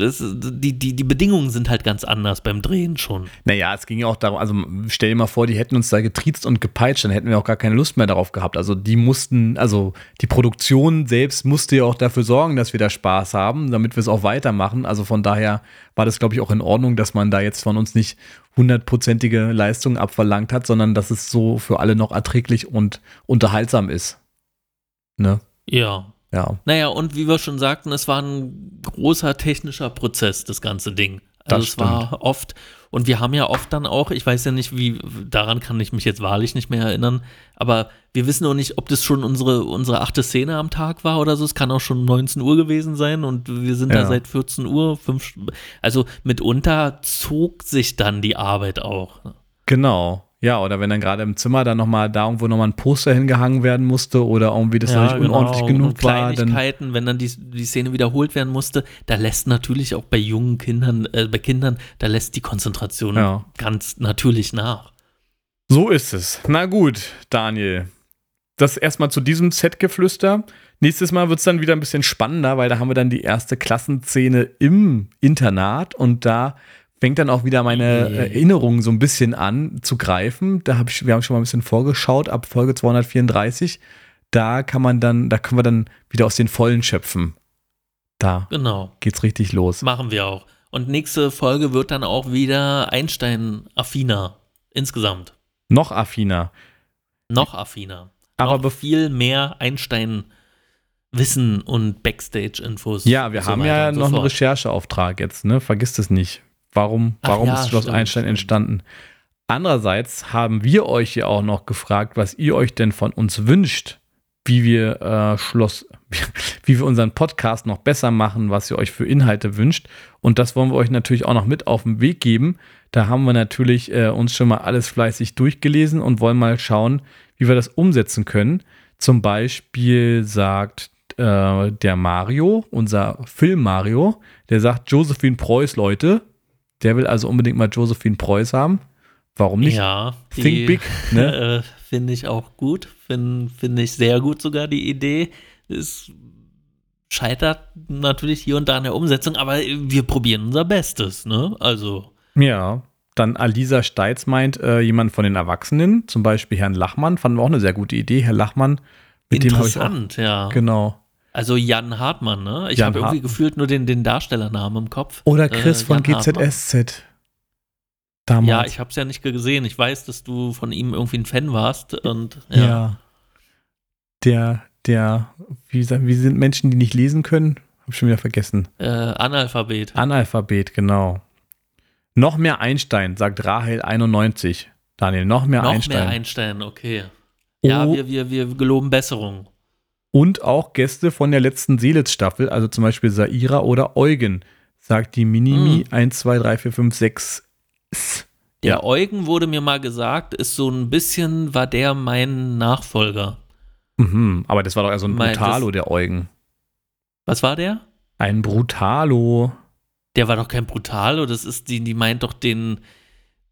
das die, die, die Bedingungen sind halt ganz anders beim Drehen schon.
Naja, es ging ja auch darum, also stell dir mal vor, die hätten uns da getriezt und gepeitscht, dann hätten wir auch gar keine Lust mehr darauf gehabt. Also die mussten, also die Produktion selbst musste ja auch dafür sorgen, dass wir da Spaß haben, damit wir es auch weitermachen. Also von daher war das, glaube ich, auch in Ordnung, dass man da jetzt von uns nicht hundertprozentige Leistung abverlangt hat, sondern dass es so für alle noch erträglich und unterhaltsam ist. Ne?
Ja.
Ja.
Naja, und wie wir schon sagten, es war ein großer technischer Prozess, das ganze Ding. Also
Das
es war oft, und wir haben ja oft dann auch, ich weiß ja nicht, wie, daran kann ich mich jetzt wahrlich nicht mehr erinnern, aber wir wissen auch nicht, ob das schon unsere, unsere achte Szene am Tag war oder so. Es kann auch schon 19 Uhr gewesen sein und wir sind
Ja.
da seit 14 Uhr, fünf, also mitunter zog sich dann die Arbeit auch.
Genau. Ja, oder wenn dann gerade im Zimmer dann nochmal da irgendwo nochmal ein Poster hingehangen werden musste oder irgendwie das noch nicht unordentlich
genau.
genug
und
war, dann
Kleinigkeiten, wenn dann die, die Szene wiederholt werden musste, da lässt natürlich auch bei jungen Kindern, äh, bei Kindern, da lässt die Konzentration
Ja.
ganz natürlich nach.
So ist es. Na gut, Daniel. Das erstmal zu diesem Set-Geflüster. Nächstes Mal wird es dann wieder ein bisschen spannender, weil da haben wir dann die erste Klassenszene im Internat und da fängt dann auch wieder meine. Erinnerung so ein bisschen an zu greifen. Da habe ich, wir haben schon mal ein bisschen vorgeschaut ab Folge 234. Da kann man dann, da können wir dann wieder aus den Vollen schöpfen. Da
Genau,
geht's richtig los.
machen wir auch. Und nächste Folge wird dann auch wieder Einstein-affiner. Insgesamt.
Noch affiner.
Noch affiner.
Aber
noch viel mehr Einstein-Wissen und Backstage-Infos.
Ja, wir
so
haben ja
und so
noch einen. Rechercheauftrag jetzt, ne? Vergisst es nicht. Warum,
Ach
warum
ja,
ist Schloss
stimmt,
Einstein
stimmt.
entstanden? Andererseits haben wir euch ja auch noch gefragt, was ihr euch denn von uns wünscht, wie wir äh, Schloss, wie wir unseren Podcast noch besser machen, was ihr euch für Inhalte wünscht. Und das wollen wir euch natürlich auch noch mit auf den Weg geben. Da haben wir natürlich äh, uns schon mal alles fleißig durchgelesen und wollen mal schauen, wie wir das umsetzen können. Zum Beispiel sagt äh, der Mario, unser Film Mario, der sagt Josephine Preuß, Leute. Der will also unbedingt mal Josephine Preuß haben. Warum nicht?
Ja,
Think big, ne?
äh, Finde ich auch gut. Finde find ich sehr gut sogar die Idee. Es scheitert natürlich hier und da an der Umsetzung, aber wir probieren unser Bestes, ne? Also,
Ja. Dann Alisa Steitz meint, äh, jemand von den Erwachsenen, zum Beispiel Herrn Lachmann, fanden wir auch eine sehr gute Idee. Herr Lachmann, mit dem habe ich auch.
interessant, ja.
Genau.
Also Jan Hartmann, ne? Ich habe irgendwie gefühlt nur den, den Darstellernamen im Kopf.
Oder Chris
Äh,
von. GZSZ. Damals.
Ja, ich habe es ja nicht gesehen. Ich weiß, dass du von ihm irgendwie ein Fan warst und
Ja.
ja.
Der, der, wie, wie sind Menschen, die nicht lesen können? Hab schon wieder vergessen.
Äh, Analphabet.
Analphabet, genau. Noch mehr Einstein, sagt Rahel 91. Daniel, noch mehr
Noch
Einstein.
mehr Einstein, okay. Ja,
Oh.
wir, wir, wir geloben Besserung.
Und auch Gäste von der letzten Seelitz-Staffel, also zum Beispiel Saira oder Eugen, sagt die Minimi
Hm.
1, 2, 3, 4, 5, 6.
Der
Ja.
Eugen wurde mir mal gesagt, ist so ein bisschen, war der mein Nachfolger.
Mhm, aber das war doch eher so ein
Mein-
Brutalo,
das-
der Eugen.
Was war der?
Ein Brutalo.
Der war doch kein Brutalo, das ist die, die meint doch den,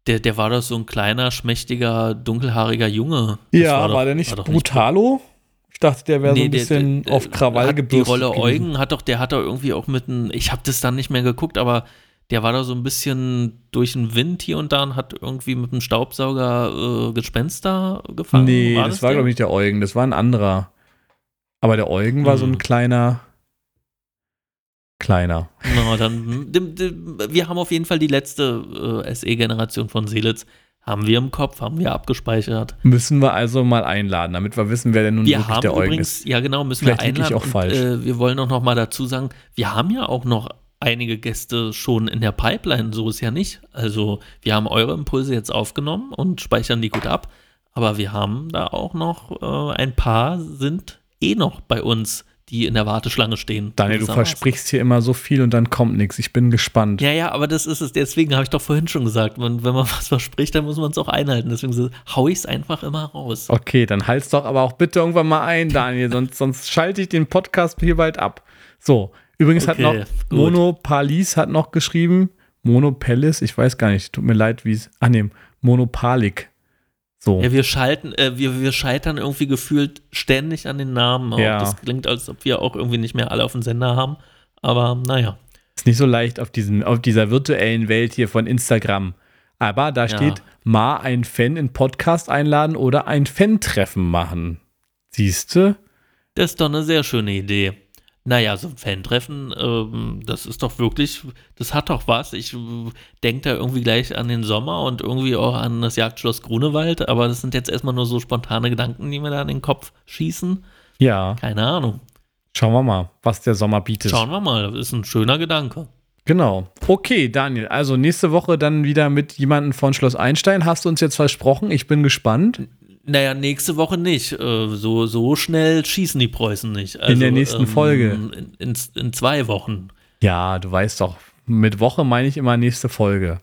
der, der war doch so ein kleiner, schmächtiger, dunkelhaariger Junge. Das
Ja,
doch-
war der nicht
war
Brutalo? Ich dachte, der wäre so
Nee,
ein
der-
bisschen
der-
auf Krawall
hat Die
gebürstet
Rolle
gewesen.
Eugen hat doch, der hat doch irgendwie auch mit einem, ich habe das dann nicht mehr geguckt, aber der war da so ein bisschen durch den Wind hier und da und hat irgendwie mit einem Staubsauger äh, Gespenster gefangen.
Nee, das, war,
der?
glaube ich, nicht der Eugen, das war ein anderer. Aber der Eugen war so ein
Hm.
kleiner. Kleiner.
Na, dann, wir haben auf jeden Fall die letzte äh, SE-Generation von Seelitz. Haben wir im Kopf, haben wir abgespeichert.
Müssen wir also mal einladen, damit wir wissen, wer denn nun
Wir
wirklich
haben
der Eugen
übrigens,
ist.
ja genau, müssen
Vielleicht
wir
lieg ich
einladen.
auch falsch.
Und, äh, wir wollen auch noch mal dazu sagen, wir haben ja auch noch einige Gäste schon in der Pipeline, so ist ja nicht. Also wir haben eure Impulse jetzt aufgenommen und speichern die gut ab, aber wir haben da auch noch äh, ein paar sind eh noch bei uns, die in der Warteschlange stehen.
Daniel, du versprichst hier immer so viel und dann kommt nichts. Ich bin gespannt.
Ja, ja, aber das ist es. Deswegen habe ich doch vorhin schon gesagt, man, wenn man was verspricht, dann muss man es auch einhalten. Deswegen so, hau ich es einfach immer raus.
Okay, dann halt's doch aber auch bitte irgendwann mal ein, Daniel, sonst, sonst schalte ich den Podcast hier bald ab. So, übrigens
Okay,
hat noch
gut.
Monopalis hat noch geschrieben, Monopelis, ich weiß gar nicht, tut mir leid, wie es, ah nee, Monopalik. So,
Ja, wir schalten, äh, wir, wir scheitern irgendwie gefühlt ständig an den Namen. Auch.
Ja.
Das klingt, als ob wir auch irgendwie nicht mehr alle auf dem Sender haben. Aber naja.
ist nicht so leicht auf, diesen, auf dieser virtuellen Welt hier von Instagram. Aber da
Ja.
steht, mal ein Fan in Podcast einladen oder ein Fan-Treffen machen. Siehste?
Das ist doch eine sehr schöne Idee. Naja, so ein Fan-Treffen, ähm, das ist doch wirklich, das hat doch was. Ich äh, denke da irgendwie gleich an den Sommer und irgendwie auch an das Jagdschloss Grunewald, aber das sind jetzt erstmal nur so spontane Gedanken, die mir da in den Kopf schießen.
Ja,
Keine Ahnung.
schauen wir mal, was der Sommer bietet.
Schauen wir mal, das ist ein schöner Gedanke.
Genau. Okay, Daniel. Also nächste Woche dann wieder mit jemandem von Schloss Einstein. Hast du uns jetzt versprochen? Ich bin gespannt.
Naja, nächste Woche nicht. Äh, So, so schnell schießen die Preußen nicht. Also,
der nächsten Folge.
In, in, in zwei Wochen.
Ja, du weißt doch, mit Woche meine ich immer nächste Folge.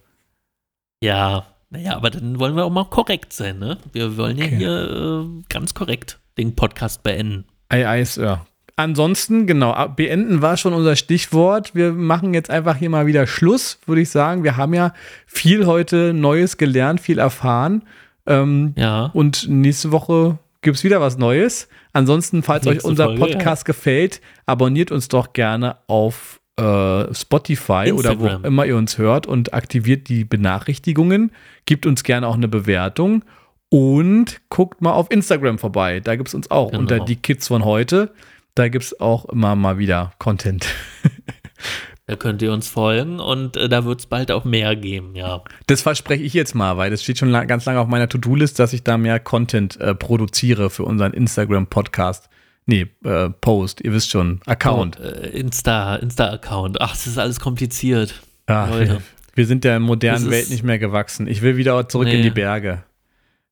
Ja, naja, aber dann wollen wir auch mal korrekt sein, ne? Wir wollen
Okay.
ja hier äh, ganz korrekt den Podcast beenden.
Ei, ei, Sir. Ansonsten, genau, beenden war schon unser Stichwort. Wir machen jetzt einfach hier mal wieder Schluss, würde ich sagen. Wir haben ja viel heute Neues gelernt, viel erfahren. Ähm,
Ja.
Und nächste Woche gibt es wieder was Neues. Ansonsten, falls euch
Nächste
unser
Folge,
Podcast gefällt, abonniert uns doch gerne auf äh, Spotify oder wo
Instagram.
auch immer ihr uns hört und aktiviert die Benachrichtigungen. Gibt uns gerne auch eine Bewertung und guckt mal auf Instagram vorbei. Da gibt es uns auch
Genau.
unter die Kids von heute. Da gibt es auch immer mal wieder Content.
Da könnt ihr uns folgen und äh, da wird es bald auch mehr geben, ja.
Das verspreche ich jetzt mal, weil das steht schon la ganz lange auf meiner To-Do-List, dass ich da mehr Content äh, produziere für unseren Instagram-Podcast. Nee, äh, Post, ihr wisst schon, Account.
Oh, äh, Insta, Insta-Account. Ach, das ist alles kompliziert.
Ja,
Leute.
wir, sind der modernen Welt nicht mehr gewachsen. Ich will wieder zurück in
Nee.
die Berge.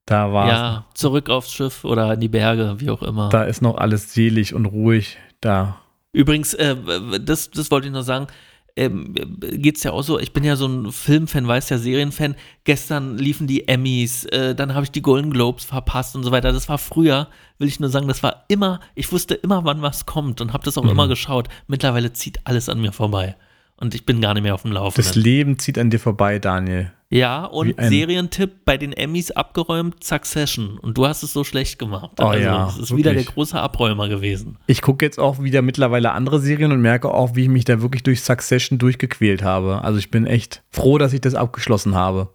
Da war,
Ja, zurück aufs Schiff oder in die Berge, wie auch immer.
da ist noch alles selig und ruhig. Da.
Übrigens, äh, das, das wollte ich noch sagen. Ähm, geht es ja auch so, ich bin ja so ein Filmfan, weiß ja, Serienfan. Gestern liefen die Emmys, äh, dann habe ich die Golden Globes verpasst und so weiter. Das war früher, will ich nur sagen, das war immer, ich wusste immer, wann was kommt und habe das auch
Mhm.
immer geschaut. Mittlerweile zieht alles an mir vorbei. Und ich bin gar nicht mehr auf dem
Das
Laufenden.
Leben zieht an dir vorbei, Daniel.
Ja, und Serientipp bei den Emmys abgeräumt, Succession. Und du hast es so schlecht gemacht.
Oh
also,
ja,
das ist wieder der
wirklich.
große Abräumer gewesen.
Ich gucke jetzt auch wieder mittlerweile andere Serien und merke auch, wie ich mich da wirklich durch Succession durchgequält habe. Also ich bin echt froh, dass ich das abgeschlossen habe.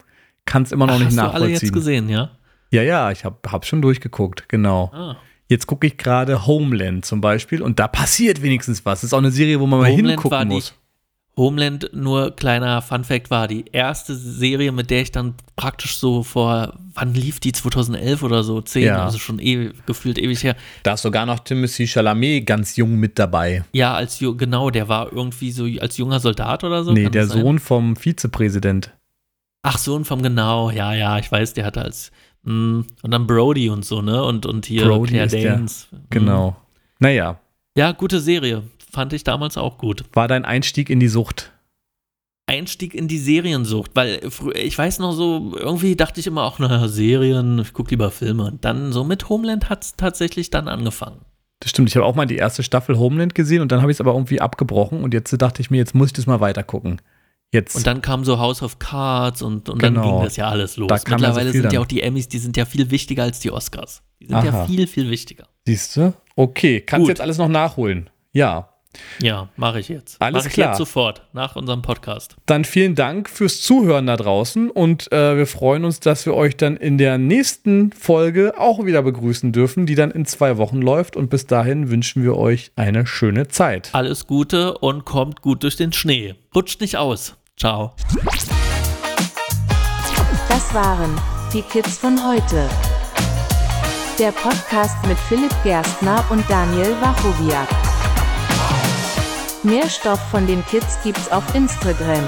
Kann es immer noch
Ach,
nicht
hast du alle
nachvollziehen.
jetzt gesehen, ja?
Ja, ja, ich habe hab schon durchgeguckt, genau.
Ah.
Jetzt gucke ich gerade Homeland zum Beispiel und da passiert wenigstens was. Das ist auch eine Serie, wo man mal
Homeland
hingucken
war die-
muss.
Homeland, nur kleiner Fun-Fact, war die erste Serie, mit der ich dann praktisch so vor, wann lief die? 2011 oder so? 10,
Ja.
also schon ewig, gefühlt ewig her.
Da ist sogar noch Timothy Chalamet ganz jung mit dabei.
Ja, als genau, der war irgendwie so als junger Soldat oder so.
nee, der? Sohn vom Vizepräsident.
Ach, Sohn vom genau, ja, ja, ich weiß, der hatte als mh, und dann Brody und so, ne? Und, und hier
Brody
Claire
ist der-
Danes. Mhm.
Genau. Naja,
Ja, gute Serie. Fand ich damals auch gut.
war dein Einstieg in die Sucht.
Einstieg in die Seriensucht, weil ich weiß noch so, irgendwie dachte ich immer auch, naja, Serien, ich gucke lieber Filme. Und dann so mit Homeland hat es tatsächlich dann angefangen.
Das stimmt, ich habe auch mal die erste Staffel Homeland gesehen und dann habe ich es aber irgendwie abgebrochen und jetzt dachte ich mir, jetzt muss ich das mal weiter gucken. Jetzt.
Und dann kam so House of Cards und, und dann
Genau.
ging das ja alles los.
Ja so
Mittlerweile
viel
sind ja
dann.
auch die Emmys, die sind ja viel wichtiger als die Oscars. Die sind ja
Aha.
viel, viel wichtiger.
Siehst du? Okay, kannst
Gut.
jetzt alles noch nachholen. Ja.
Ja, mache ich jetzt.
Alles
mach ich
klar.
jetzt sofort, nach unserem Podcast.
Dann vielen Dank fürs Zuhören da draußen und äh, wir freuen uns, dass wir euch dann in der nächsten Folge auch wieder begrüßen dürfen, die dann in zwei Wochen läuft. Und bis dahin wünschen wir euch eine schöne Zeit.
Alles Gute und kommt gut durch den Schnee. Rutscht nicht aus. Ciao.
Das waren die Kids von heute. Der Podcast mit Philipp Gerstner und Daniel Wachowiak. Mehr Stoff von den Kids gibt's auf Instagram.